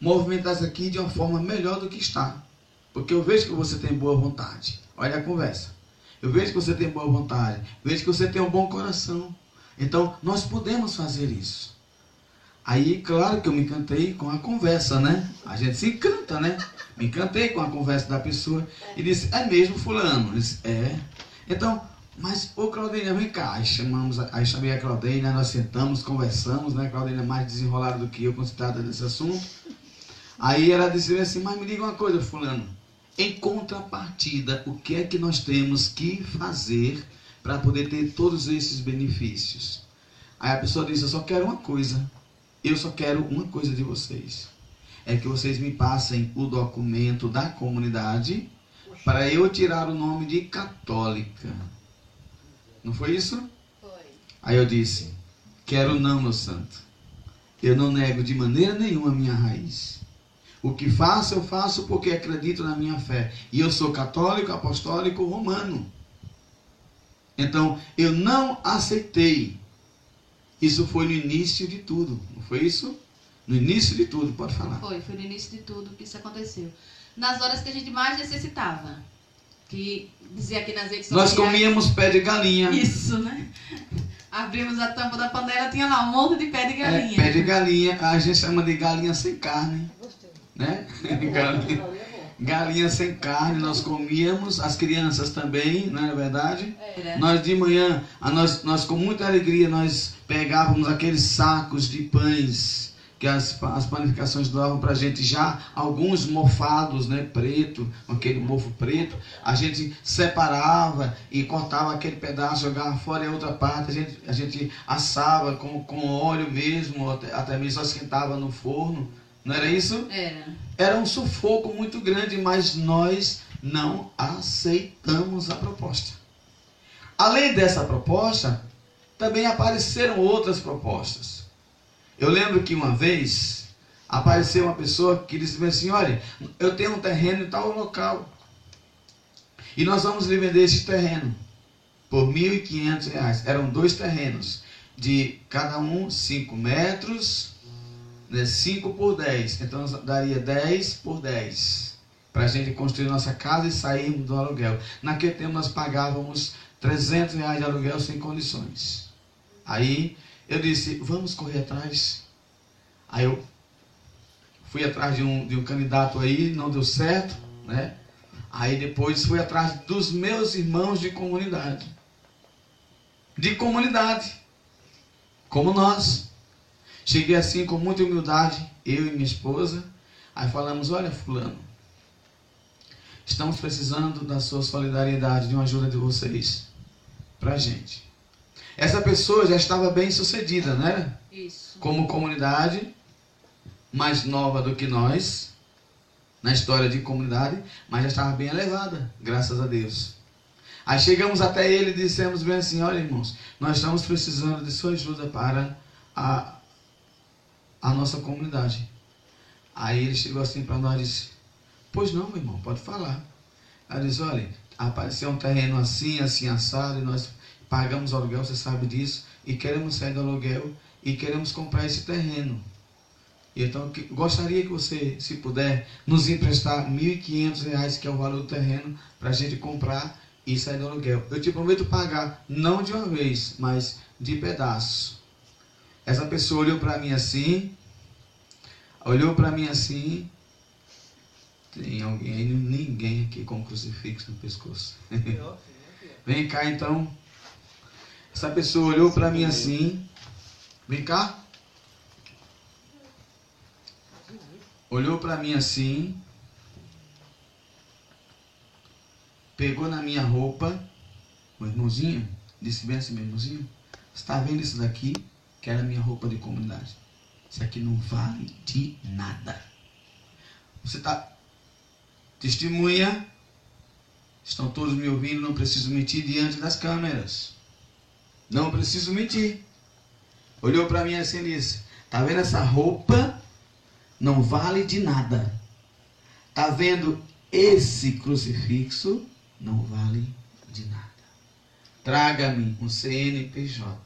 movimentar isso aqui de uma forma melhor do que está. Porque eu vejo que você tem boa vontade. Olha a conversa. Eu vejo que você tem boa vontade. Vejo que você tem um bom coração. Então, nós podemos fazer isso. Aí, claro que eu me encantei com a conversa, né? A gente se encanta, né? Me encantei com a conversa da pessoa e disse, é mesmo fulano? disse, é. Então, mas, ô Claudinha, vem cá. Aí, chamamos, aí chamei a Claudinha, nós sentamos, conversamos, né? A Claudinha é mais desenrolada do que eu quando se trata desse assunto. Aí ela disse assim, mas me diga uma coisa, fulano. Em contrapartida, o que é que nós temos que fazer para poder ter todos esses benefícios? Aí a pessoa disse, eu só quero uma coisa. Eu só quero uma coisa de vocês. É que vocês me passem o documento da comunidade para eu tirar o nome de católica. Não foi isso? Foi. Aí eu disse: Quero não, meu santo. Eu não nego de maneira nenhuma a minha raiz. O que faço, eu faço porque acredito na minha fé. E eu sou católico, apostólico, romano. Então, eu não aceitei. Isso foi no início de tudo, não foi isso? No início de tudo, pode falar. Foi, foi no início de tudo que isso aconteceu. Nas horas que a gente mais necessitava. Que dizia aqui nas redes Nós comíamos pé de galinha. Isso, né? Abrimos a tampa da panela, tinha lá um monte de pé de É, galinha. pé de galinha, a gente chama de galinha sem carne. Né? galinha, galinha sem carne, nós comíamos, as crianças também, não é verdade? Era. Nós de manhã, a nós, nós com muita alegria, nós pegávamos aqueles sacos de pães que as, as panificações davam para a gente já, alguns mofados, né, preto, aquele mofo preto, a gente separava e cortava aquele pedaço, jogava fora e a outra parte, a gente, a gente assava com, com óleo mesmo, até, até mesmo só esquentava no forno, não era isso? Era. Era um sufoco muito grande, mas nós não aceitamos a proposta. Além dessa proposta, também apareceram outras propostas. Eu lembro que uma vez apareceu uma pessoa que disse assim: Olha, eu tenho um terreno em tal local. E nós vamos lhe vender esse terreno por R$ 1.500. Eram dois terrenos, de cada um 5 metros, né, 5 por 10. Então daria 10 por 10. Para a gente construir nossa casa e sairmos do aluguel. Naquele tempo nós pagávamos 300 reais de aluguel sem condições. Aí eu disse, vamos correr atrás. Aí eu fui atrás de um, de um candidato aí, não deu certo, né? Aí depois fui atrás dos meus irmãos de comunidade. De comunidade. Como nós. Cheguei assim com muita humildade, eu e minha esposa. Aí falamos, olha fulano, estamos precisando da sua solidariedade, de uma ajuda de vocês. Pra gente. Essa pessoa já estava bem sucedida, né? Isso. Como comunidade, mais nova do que nós, na história de comunidade, mas já estava bem elevada, graças a Deus. Aí chegamos até ele e dissemos bem assim: Olha, irmãos, nós estamos precisando de sua ajuda para a, a nossa comunidade. Aí ele chegou assim para nós e disse: Pois não, meu irmão, pode falar. Aí ele disse: Olha, apareceu um terreno assim, assim, assado, e nós pagamos aluguel, você sabe disso, e queremos sair do aluguel e queremos comprar esse terreno. Então, que- gostaria que você, se puder, nos emprestar R$ 1.500, que é o valor do terreno, para a gente comprar e sair do aluguel. Eu te prometo pagar, não de uma vez, mas de pedaço. Essa pessoa olhou para mim assim, olhou para mim assim. Tem alguém aí, ninguém aqui com crucifixo no pescoço. Vem cá então. Essa pessoa olhou para mim assim. Vem cá. Olhou para mim assim. Pegou na minha roupa. O irmãozinho disse bem assim, meu irmãozinho. Você está vendo isso daqui? Que era a minha roupa de comunidade. Isso aqui não vale de nada. Você está. Testemunha. Estão todos me ouvindo, não preciso mentir diante das câmeras. Não preciso mentir. Olhou para mim assim e disse: Tá vendo essa roupa? Não vale de nada. Tá vendo esse crucifixo? Não vale de nada. Traga-me um CNPJ.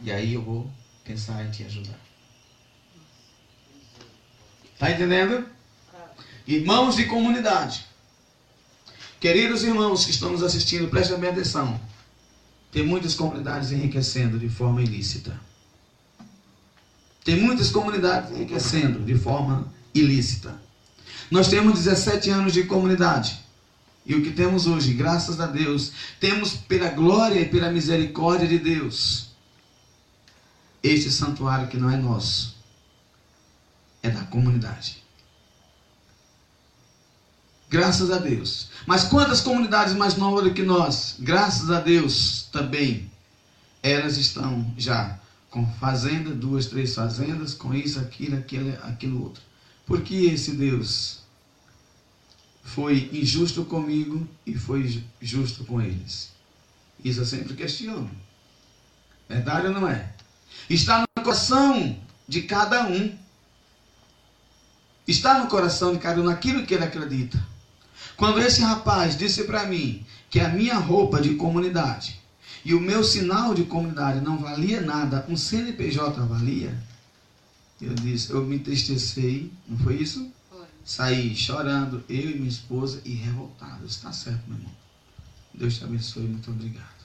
E aí eu vou pensar em te ajudar. Tá entendendo? Irmãos de comunidade. Queridos irmãos que estão nos assistindo, prestem bem atenção. Tem muitas comunidades enriquecendo de forma ilícita. Tem muitas comunidades enriquecendo de forma ilícita. Nós temos 17 anos de comunidade. E o que temos hoje, graças a Deus, temos pela glória e pela misericórdia de Deus, este santuário que não é nosso, é da comunidade. Graças a Deus. Mas quantas comunidades mais novas do que nós, graças a Deus também, elas estão já com fazenda, duas, três fazendas, com isso, aquilo, aquilo, aquilo outro. Por que esse Deus foi injusto comigo e foi justo com eles? Isso eu sempre questiono. Verdade ou não é? Está no coração de cada um. Está no coração de cada um naquilo que ele acredita. Quando esse rapaz disse para mim que a minha roupa de comunidade e o meu sinal de comunidade não valia nada, um CNPJ valia, eu disse, eu me entristecei, não foi isso? Foi. Saí chorando, eu e minha esposa, e revoltado. Está certo, meu irmão. Deus te abençoe, muito obrigado.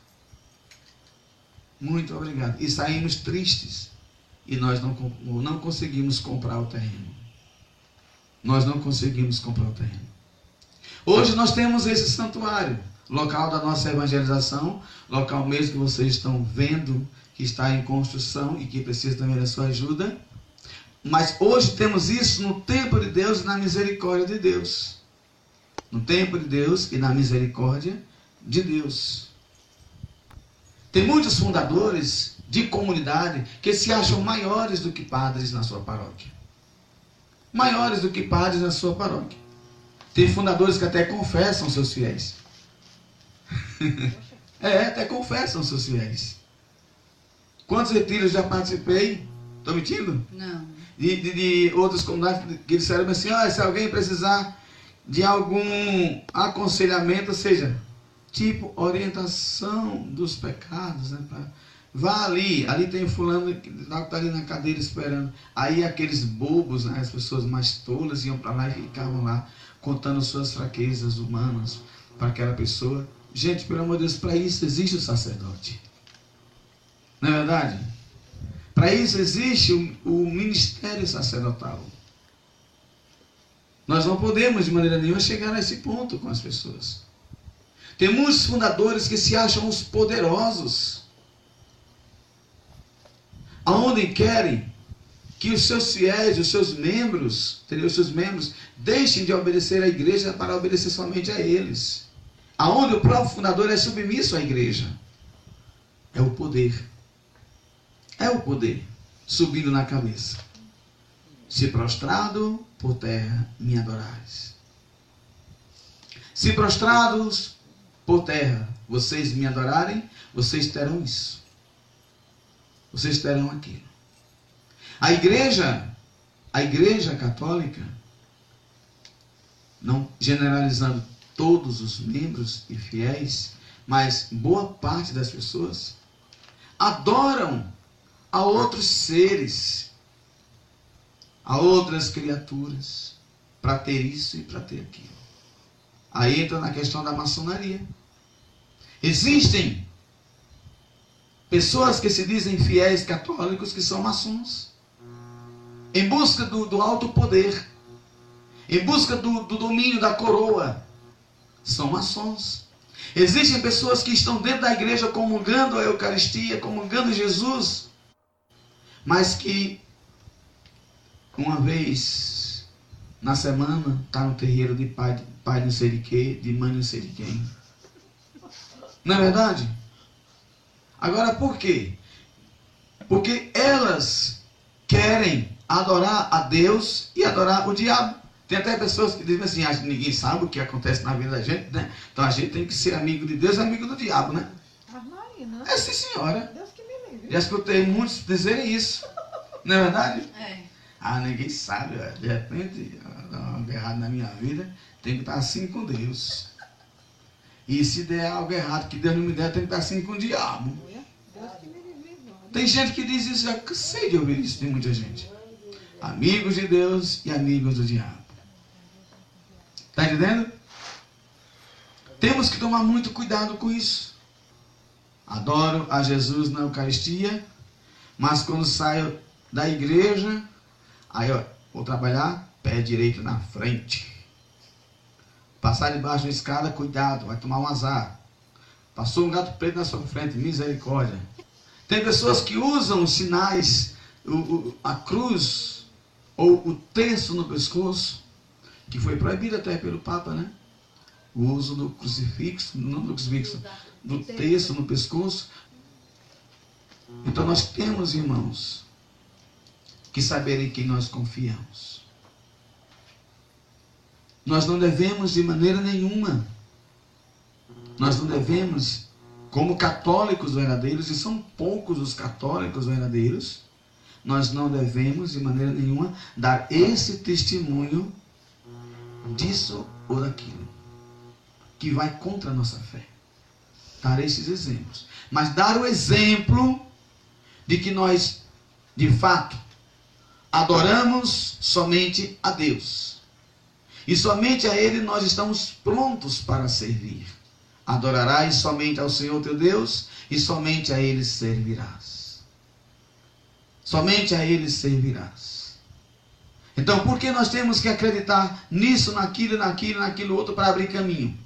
Muito obrigado. E saímos tristes. E nós não, não conseguimos comprar o terreno. Nós não conseguimos comprar o terreno. Hoje nós temos esse santuário, local da nossa evangelização, local mesmo que vocês estão vendo que está em construção e que precisa também da sua ajuda. Mas hoje temos isso no tempo de Deus e na misericórdia de Deus. No tempo de Deus e na misericórdia de Deus. Tem muitos fundadores de comunidade que se acham maiores do que padres na sua paróquia. Maiores do que padres na sua paróquia. Tem fundadores que até confessam seus fiéis. é, até confessam seus fiéis. Quantos retiros já participei? Estou mentindo? Não. De, de, de, outras comunidades que disseram assim: ah, se alguém precisar de algum aconselhamento, ou seja, tipo orientação dos pecados, né? Pra, vá ali, ali tem fulano que está ali na cadeira esperando. Aí aqueles bobos, né, as pessoas mais tolas iam para lá e ficavam lá contando suas fraquezas humanas para aquela pessoa. Gente, pelo amor de Deus, para isso existe o sacerdote. Não é verdade? Para isso existe o, o, ministério sacerdotal. Nós não podemos, de maneira nenhuma, chegar a esse ponto com as pessoas. Tem muitos fundadores que se acham os poderosos. Aonde querem que os seus fiéis, os seus membros, os seus membros, deixem de obedecer à igreja para obedecer somente a eles. Aonde o próprio fundador é submisso à igreja. É o poder. É o poder subindo na cabeça. Se prostrado por terra me adorais. Se prostrados por terra vocês me adorarem, vocês terão isso. Vocês terão aquilo. A igreja, a igreja católica, não generalizando todos os membros e fiéis, mas boa parte das pessoas adoram a outros seres, a outras criaturas, para ter isso e para ter aquilo. Aí entra na questão da maçonaria. Existem pessoas que se dizem fiéis católicos que são maçons em busca do, do alto poder, em busca do, do domínio da coroa, são maçons. Existem pessoas que estão dentro da igreja comungando a Eucaristia, comungando Jesus, mas que uma vez na semana está no terreiro de pai, pai não sei de quê, de mãe não sei de quem. Não é verdade? Agora por quê? Porque elas querem adorar a Deus e adorar o diabo. Tem até pessoas que dizem assim, ah, ninguém sabe o que acontece na vida da gente, né? Então a gente tem que ser amigo de Deus e amigo do diabo, né? Marina. É sim, senhora. Deus que me livre. Já escutei muitos dizerem isso. Não é verdade? É. Ah, ninguém sabe. De repente, dá algo errado na minha vida, tem que estar assim com Deus. E se der algo errado que Deus não me der, tem que estar assim com o diabo. Deus que me livre. Tem gente que diz isso, já cansei de ouvir isso, tem muita gente amigos de Deus e amigos do diabo. Está entendendo? Temos que tomar muito cuidado com isso. Adoro a Jesus na Eucaristia, mas quando saio da igreja, aí ó, vou trabalhar, pé direito na frente. Passar debaixo da escada, cuidado, vai tomar um azar. Passou um gato preto na sua frente, misericórdia. Tem pessoas que usam os sinais, o, o, a cruz ou o tenso no pescoço, que foi proibido até pelo Papa, né? O uso do crucifixo, não do crucifixo, do texto no pescoço. Então nós temos, irmãos, que saber em quem nós confiamos. Nós não devemos de maneira nenhuma. Nós não devemos, como católicos verdadeiros, e são poucos os católicos verdadeiros, nós não devemos de maneira nenhuma dar esse testemunho disso ou daquilo, que vai contra a nossa fé. Dar esses exemplos. Mas dar o exemplo de que nós, de fato, adoramos somente a Deus. E somente a Ele nós estamos prontos para servir. Adorarás somente ao Senhor teu Deus e somente a Ele servirás. Somente a Ele servirás. Então, por que nós temos que acreditar nisso, naquilo, naquilo, naquilo outro para abrir caminho?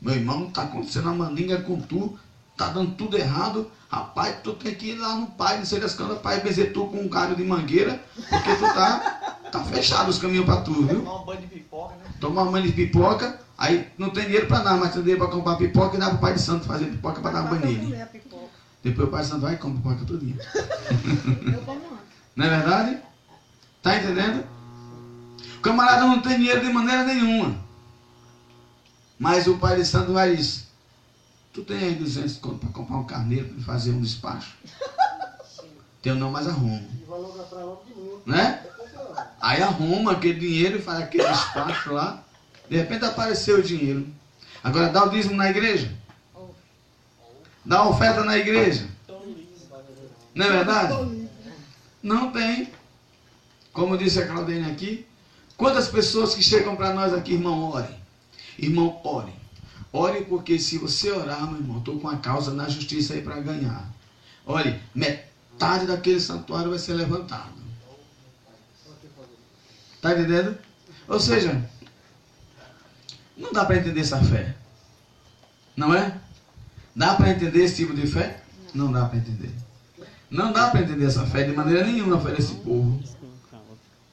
Meu irmão, está acontecendo uma mandinga com tu, está dando tudo errado. Rapaz, tu tem que ir lá no pai, não sei das cantas, pai benzer tu com um galho de mangueira, porque tu tá, tá fechado os caminhos para tu, viu? Tomar um banho de pipoca, né? Tomar uma banho de pipoca, aí não tem dinheiro para nada, mas tem dinheiro para comprar pipoca e dá pro pai de santo fazer pipoca para dar banho nele. Depois o pai de santo vai e compra pipoca todo dia. Eu como antes. Não é verdade? Tá entendendo? O camarada não tem dinheiro de maneira nenhuma. Mas o pai de santo vai dizer, tu tem aí 200 conto para comprar um carneiro para fazer um despacho? Tenho não, mas arrumo. Né? Aí arruma aquele dinheiro e faz aquele despacho lá. De repente apareceu o dinheiro. Agora dá o dízimo na igreja. Dá oferta na igreja. Não é verdade? Não tem. Como disse a Claudine aqui, quantas pessoas que chegam para nós aqui, irmão, ore. Irmão, ore. Ore porque se você orar, meu irmão, estou com a causa na justiça aí para ganhar. Olhe, metade daquele santuário vai ser levantado. Está entendendo? Ou seja, não dá para entender essa fé. Não é? Dá para entender esse tipo de fé? Não dá para entender. Não dá para entender essa fé de maneira nenhuma, fé desse povo.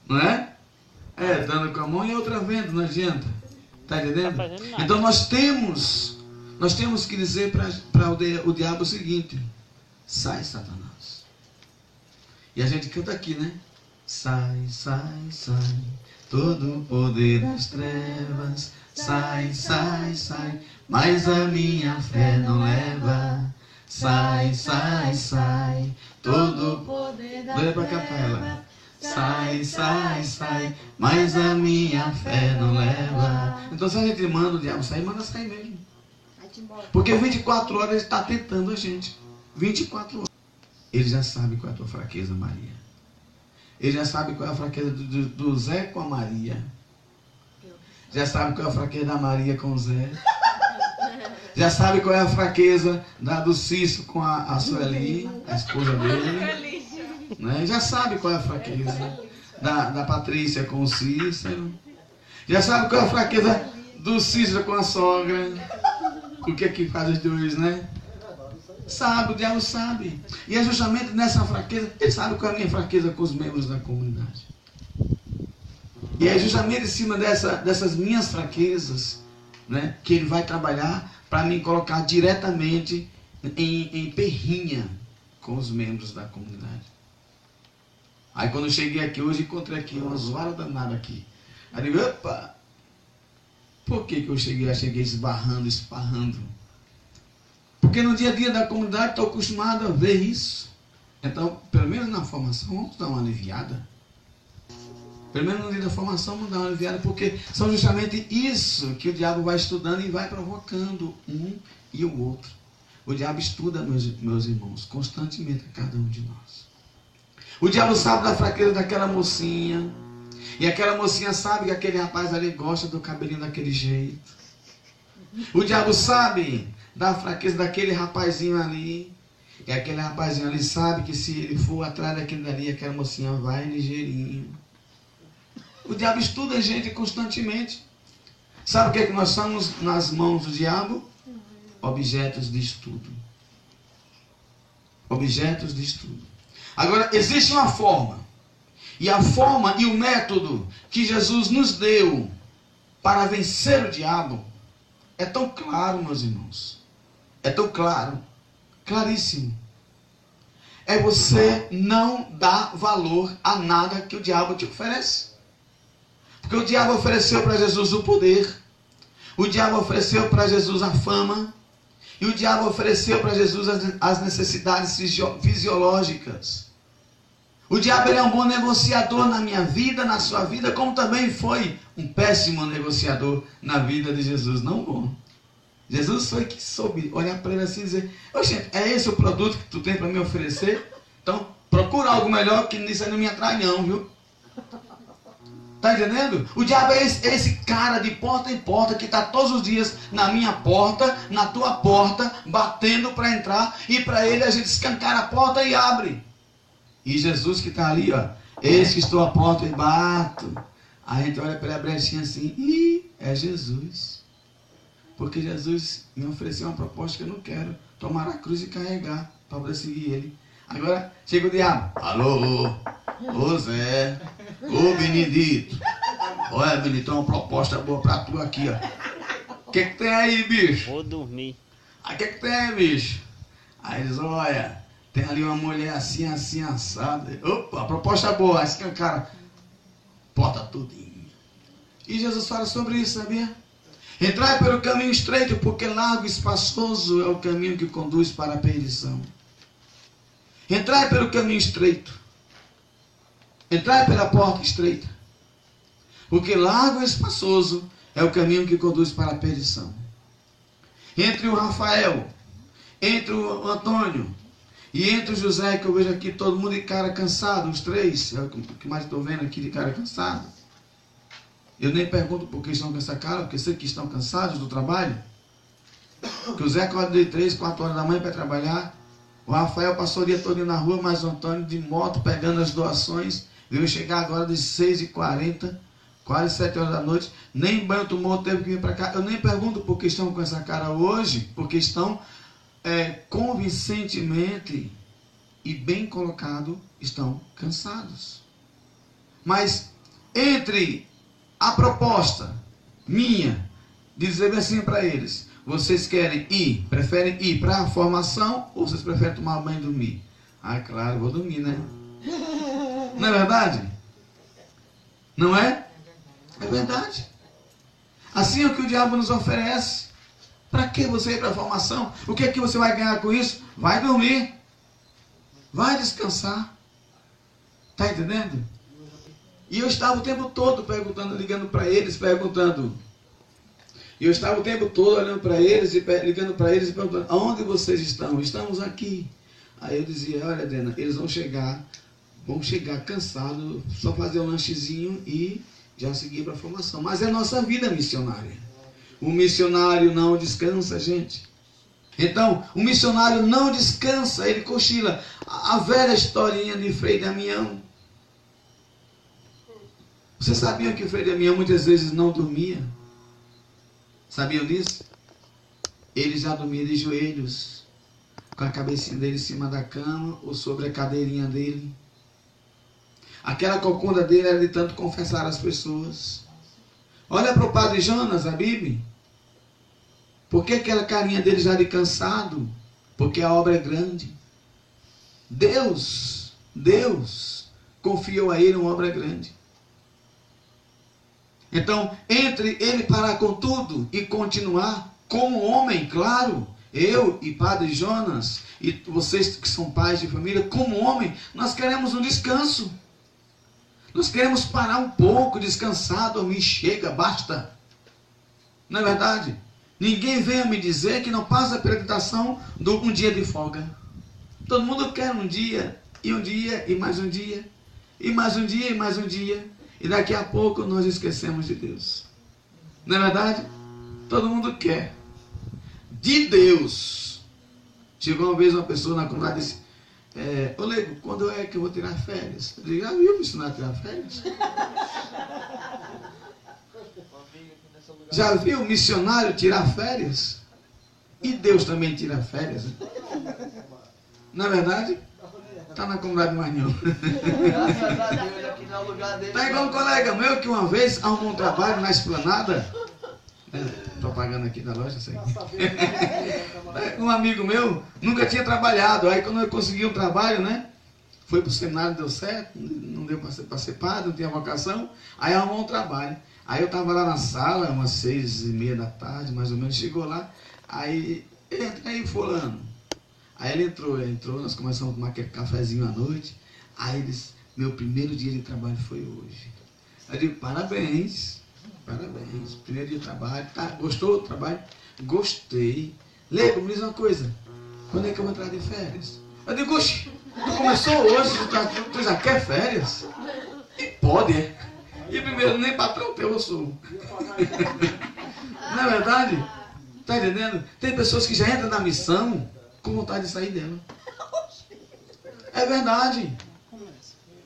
Não é? É, dando com a mão e outra vendo, não adianta. Está entendendo? Então nós temos, nós temos que dizer para o diabo o seguinte: sai, Satanás. E a gente canta aqui, né? Sai, sai, sai, todo o poder das trevas. Sai, sai, sai, mas a minha fé não leva. Sai, sai, sai, todo o poder da Lê pra cantar ela. Sai, sai, sai, mas a minha fé não leva. Então se a gente manda o diabo sair, manda sair mesmo. Porque 24 horas ele está tentando a gente. 24 horas. Ele já sabe qual é a tua fraqueza, Maria. Ele já sabe qual é a fraqueza do, do- do Zé com a Maria. Já sabe qual é a fraqueza da Maria com o Zé. Já sabe qual é a fraqueza da, do Cício com a, a Sueli, a esposa dele. Né? Já sabe qual é a fraqueza da, da Patrícia com o Cícero. Já sabe qual é a fraqueza do Cícero com a sogra. O que é que faz os dois, né? Sabe, o diabo sabe. E é justamente nessa fraqueza, ele sabe qual é a minha fraqueza com os membros da comunidade. E é justamente em cima dessa, dessas minhas fraquezas né, que ele vai trabalhar para me colocar diretamente em, em perrinha com os membros da comunidade. Aí quando eu cheguei aqui hoje, encontrei aqui uma zoada danada aqui. Aí eu digo, opa! Por que, que eu cheguei? Eu cheguei esbarrando, esparrando. Porque no dia a dia da comunidade estou acostumado a ver isso. Então, pelo menos na formação, vamos dar uma aliviada. Pelo menos no dia da formação, vamos dar uma aliviada, porque são justamente isso que o diabo vai estudando e vai provocando um e o outro. O diabo estuda, meus, meus irmãos, constantemente a cada um de nós. O diabo sabe da fraqueza daquela mocinha. E aquela mocinha sabe que aquele rapaz ali gosta do cabelinho daquele jeito. O diabo sabe da fraqueza daquele rapazinho ali. E aquele rapazinho ali sabe que se ele for atrás daquele dali, aquela mocinha vai ligeirinho. O diabo estuda a gente constantemente. Sabe o que, é que nós somos nas mãos do diabo? Objetos de estudo. Objetos de estudo. Agora, existe uma forma E a forma e o método que Jesus nos deu para vencer o diabo é tão claro, meus irmãos. É tão claro, claríssimo. É você não dar valor a nada que o diabo te oferece. Porque o diabo ofereceu para Jesus o poder, o diabo ofereceu para Jesus a fama, e o diabo ofereceu para Jesus as necessidades fisiológicas. O diabo é um bom negociador na minha vida, na sua vida, como também foi um péssimo negociador na vida de Jesus. Não bom. Jesus foi que soube olhar para ele assim e dizer: Oxe, é esse o produto que tu tem para me oferecer? Então, procura algo melhor que nisso aí não me atrai, não, viu? Tá entendendo? O diabo é esse, esse, cara de porta em porta que está todos os dias na minha porta, na tua porta, batendo para entrar e para ele a gente escancar a porta e abre. E Jesus que está ali, ó, eis que estou à porta e bato. A gente olha pela brechinha assim, e é Jesus. Porque Jesus me ofereceu uma proposta que eu não quero. Tomar a cruz e carregar para poder seguir ele. Agora chega o diabo. Alô, Zé, ô Benedito. Olha, Benedito, uma proposta boa para tu aqui, ó. O que, que tem aí, bicho? Vou dormir. Aí o que, que tem, bicho? Aí eles, olha, tem ali uma mulher assim, assim, assada. Opa, proposta é boa. Aí cara, bota tudo. E Jesus fala sobre isso, sabia? Entrai pelo caminho estreito, porque largo e espaçoso é o caminho que conduz para a perdição. Entrai pelo caminho estreito. Entrai pela porta estreita. Porque largo e espaçoso é o caminho que conduz para a perdição. Entre o Rafael, entre o Antônio e entre o José, que eu vejo aqui todo mundo de cara cansado, os três, é o que mais estou vendo aqui de cara cansado. Eu nem pergunto por que estão com essa cara, porque sei que estão cansados do trabalho. Que o Zé acorda de 3, 4 horas da manhã para trabalhar. O Rafael passou o dia todo na rua, mas o Antônio de moto pegando as doações. Veio chegar agora de 6h40, quase 7 horas da noite. Nem banho tomou, teve que vir para cá. Eu nem pergunto por que estão com essa cara hoje, porque estão é, convincentemente e bem colocado, estão cansados. Mas entre a proposta minha dizer assim para eles: vocês querem ir, preferem ir para a formação ou vocês preferem tomar banho e dormir? Ah, claro, vou dormir, né? Não é verdade? Não é? É verdade. Assim é o que o diabo nos oferece. Para que você ir para a formação? O que é que você vai ganhar com isso? Vai dormir. Vai descansar. Está entendendo? E eu estava o tempo todo perguntando, ligando para eles, perguntando. E eu estava o tempo todo olhando para eles e ligando para eles e perguntando: aonde vocês estão? Estamos aqui. Aí eu dizia: olha, Dena, eles vão chegar, vão chegar cansados, só fazer um lanchezinho e já seguir para a formação. Mas é nossa vida missionária. O missionário não descansa, gente. Então, o missionário não descansa, ele cochila. A velha historinha de Frei Damião. Você sabia que o Frei Damião muitas vezes não dormia? Sabiam disso? Ele já dormia de joelhos, com a cabecinha dele em cima da cama ou sobre a cadeirinha dele. Aquela cocunda dele era de tanto confessar às pessoas. Olha para o padre Jonas, a Bíblia. Por que aquela carinha dele já de cansado? Porque a obra é grande. Deus, Deus confiou a ele uma obra grande. Então, entre ele parar com tudo e continuar como homem, claro, eu e Padre Jonas, e vocês que são pais de família, como homem, nós queremos um descanso. Nós queremos parar um pouco, descansar, dormir, chega, basta. Não é verdade? Ninguém venha me dizer que não passa pela tentação de um dia de folga. Todo mundo quer um dia, e um dia, e mais um dia, e mais um dia, e mais um dia. E daqui a pouco nós esquecemos de Deus. Não é verdade? Todo mundo quer. De Deus. Chegou uma vez uma pessoa na comunidade e disse: é, Ô Lego, quando é que eu vou tirar férias? Eu digo, ah, viu me ensinar a tirar férias? Já viu o missionário tirar férias? E Deus também tira férias. Né? Não é verdade? Tá na comunidade mais não. Graças a Deus, aqui no lugar dele. Tá igual um colega meu que uma vez arrumou um trabalho na esplanada. É, propaganda aqui da loja, sei. Um amigo meu nunca tinha trabalhado. Aí quando ele conseguiu um trabalho, né? Foi pro seminário, deu certo, não deu para ser, pra ser padre, não tinha vocação. Aí arrumou um trabalho. Aí eu tava lá na sala, umas seis e meia da tarde, mais ou menos, chegou lá. Aí, entra aí, fulano. Aí ele entrou, ele entrou, nós começamos a tomar aquele cafezinho à noite. Aí ele disse, meu primeiro dia de trabalho foi hoje. Eu digo, parabéns, parabéns. Primeiro dia de trabalho, tá, gostou do trabalho? Gostei. Lembra, me diz uma coisa. Quando é que eu vou entrar de férias? Eu digo, oxe, tu começou hoje, tu, tá- tu já quer férias? E pode, é. E primeiro, nem patrão teu eu sou. Não é verdade? Tá entendendo? Tem pessoas que já entram na missão com vontade de sair dela. É verdade.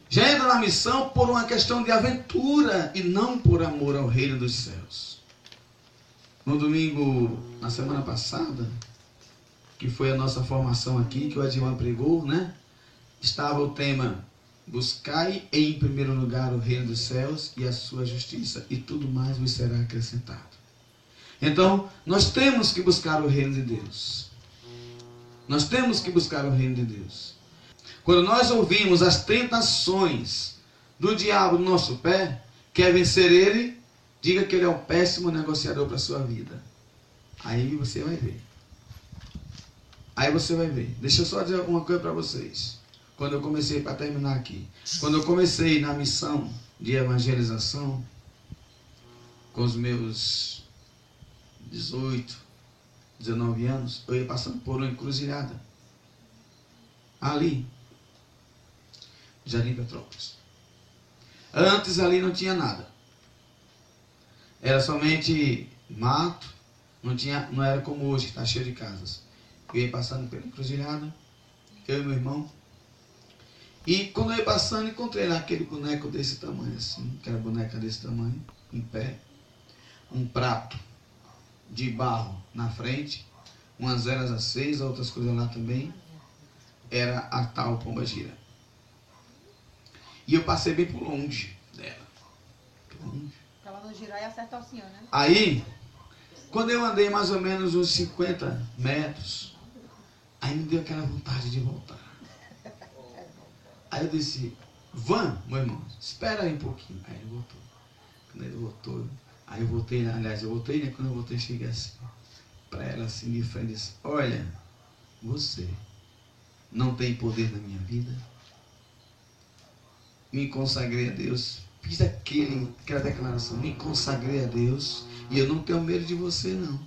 Já entra na missão por uma questão de aventura e não por amor ao reino dos céus. No domingo, na semana passada, que foi a nossa formação aqui, que o Edmar pregou, né? Estava o tema Buscai em primeiro lugar o reino dos céus e a sua justiça, e tudo mais vos será acrescentado. Então, nós temos que buscar o reino de Deus. Nós temos que buscar o reino de Deus. Quando nós ouvimos as tentações do diabo no nosso pé, quer vencer ele, diga que ele é um péssimo negociador para a sua vida. Aí você vai ver. Aí você vai ver. Deixa eu só dizer uma coisa para vocês. Quando eu comecei, para terminar aqui, quando eu comecei na missão de evangelização, com os meus 18, 19 anos, eu ia passando por uma encruzilhada. Ali, Jardim Petrópolis. Antes ali não tinha nada. Era somente mato, não, tinha, não era como hoje, que está cheio de casas. Eu ia passando pela encruzilhada, eu e meu irmão. E quando eu ia passando, encontrei lá aquele boneco desse tamanho, assim, aquela boneca desse tamanho, em pé. Um prato de barro na frente, umas eras a seis, outras coisas lá também. Era a tal pomba gira. E eu passei bem por longe dela. Por longe. Ela não girar e acertar o senhor, né? Aí, quando eu andei mais ou menos uns 50 metros, aí me deu aquela vontade de voltar. Aí eu disse, Van, meu irmão, espera aí um pouquinho. Aí ele voltou. Quando ele voltou, aí eu voltei, aliás, eu voltei, né? Quando eu voltei, cheguei assim, para ela assim de frente, disse, olha, você não tem poder na minha vida. Me consagrei a Deus. Fiz aquele, aquela declaração, me consagrei a Deus. E eu não tenho medo de você, não.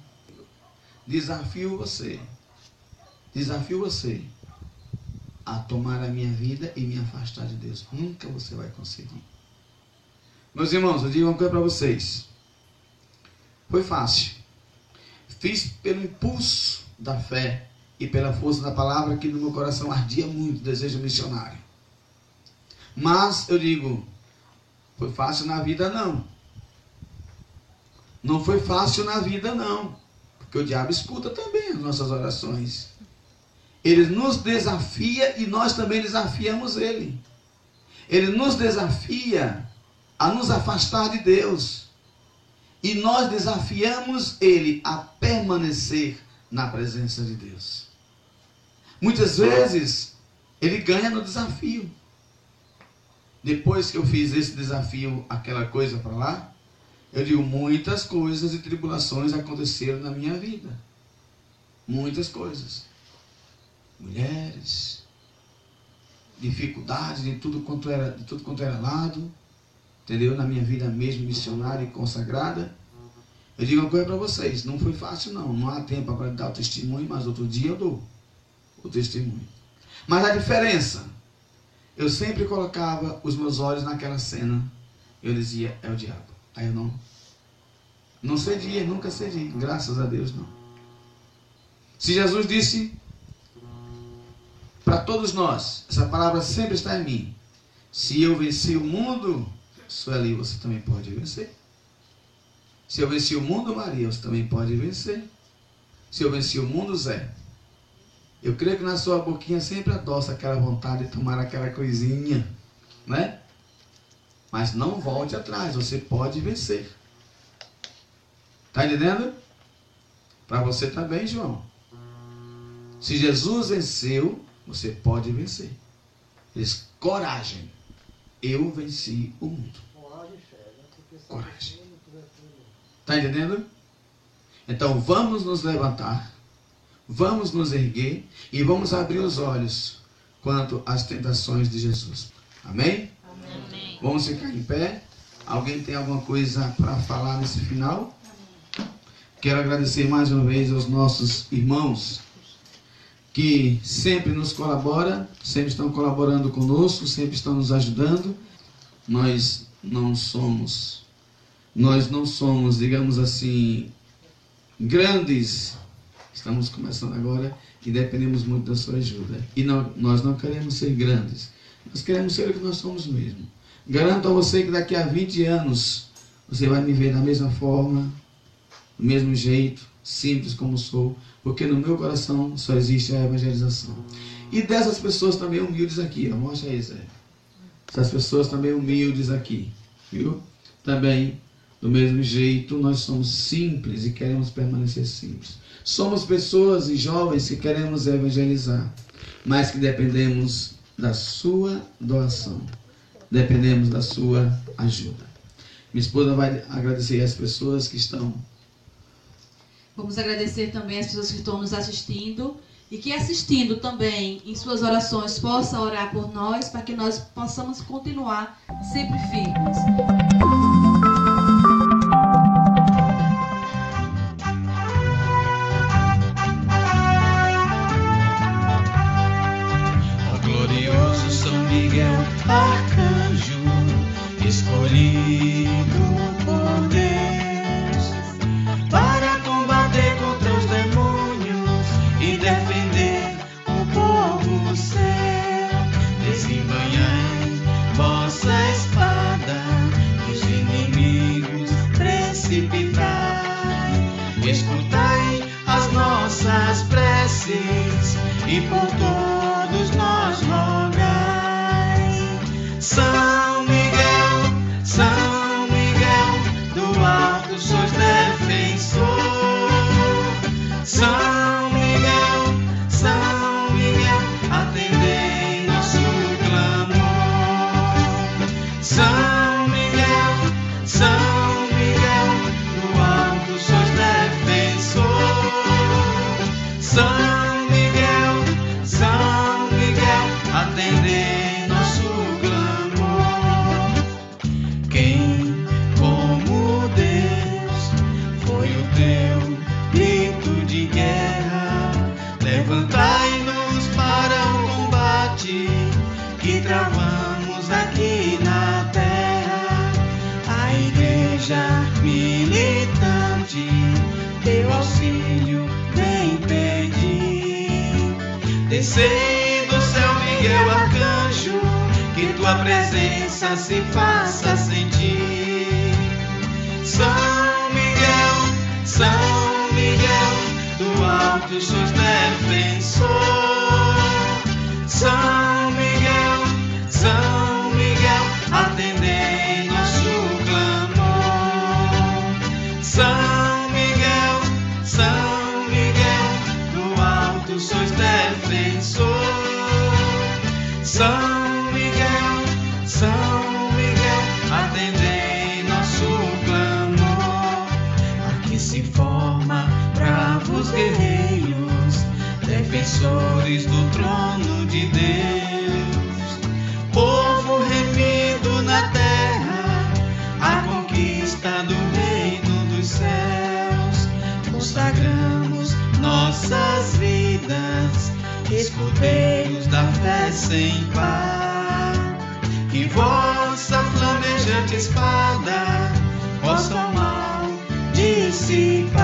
Desafio você. Desafio você a tomar a minha vida e me afastar de Deus. Nunca você vai conseguir. Meus irmãos, eu digo uma coisa para vocês. Foi fácil. Fiz pelo impulso da fé e pela força da palavra que no meu coração ardia muito desejo missionário. Mas eu digo, foi fácil na vida não. Não foi fácil na vida não. Porque o diabo escuta também as nossas orações. Ele nos desafia e nós também desafiamos ele. Ele nos desafia a nos afastar de Deus. E nós desafiamos ele a permanecer na presença de Deus. Muitas vezes ele ganha no desafio. Depois que eu fiz esse desafio, aquela coisa para lá, eu digo, muitas coisas e tribulações aconteceram na minha vida. Muitas coisas. Mulheres, dificuldades de tudo quanto era, de tudo quanto era lado, entendeu? Na minha vida mesmo missionária e consagrada. Eu digo uma coisa para vocês, não foi fácil não, não há tempo para dar o testemunho, mas outro dia eu dou o testemunho. Mas a diferença, eu sempre colocava os meus olhos naquela cena, eu dizia, é o diabo. Aí eu não, não cedia, nunca cedi, graças a Deus não. Se Jesus disse para todos nós, essa palavra sempre está em mim. Se eu venci o mundo, Sueli, você também pode vencer. Se eu venci o mundo, Maria, você também pode vencer. Se eu venci o mundo, Zé, Eu creio que na sua boquinha sempre adoça aquela vontade de tomar aquela coisinha, né? Mas não volte atrás, você pode vencer. Tá entendendo? Para você também, João. Se Jesus venceu, você pode vencer. Diz, coragem. Eu venci o mundo. Coragem. Está entendendo? Então vamos nos levantar, vamos nos erguer e vamos abrir os olhos quanto às tentações de Jesus. Amém? Amém. Vamos ficar em pé. Alguém tem alguma coisa para falar nesse final? Quero agradecer mais uma vez aos nossos irmãos que sempre nos colaboram, sempre estão colaborando conosco, sempre estão nos ajudando. Nós não somos, nós não somos, digamos assim, grandes. Estamos começando agora e dependemos muito da sua ajuda. E não, nós não queremos ser grandes, nós queremos ser o que nós somos mesmo. Garanto a você que daqui a 20 anos você vai me ver da mesma forma, do mesmo jeito, simples como sou, porque no meu coração só existe a evangelização. E dessas pessoas também humildes aqui, mostra aí, Zé. Essas pessoas também humildes aqui, viu? Também, do mesmo jeito, nós somos simples e queremos permanecer simples. Somos pessoas e jovens que queremos evangelizar, mas que dependemos da sua doação, dependemos da sua ajuda. Minha esposa vai agradecer as pessoas que estão Vamos agradecer também as pessoas que estão nos assistindo e que assistindo também em suas orações possa orar por nós para que nós possamos continuar sempre firmes. Levantai-nos para o combate que travamos aqui na terra. A igreja militante, teu auxílio vem pedir. Descei do céu, Miguel Arcanjo, que tua presença se faça sentir. São Miguel, São Miguel, do alto sois escudeiros da fé sem par. Que vossa flamejante espada possa o mal dissipar.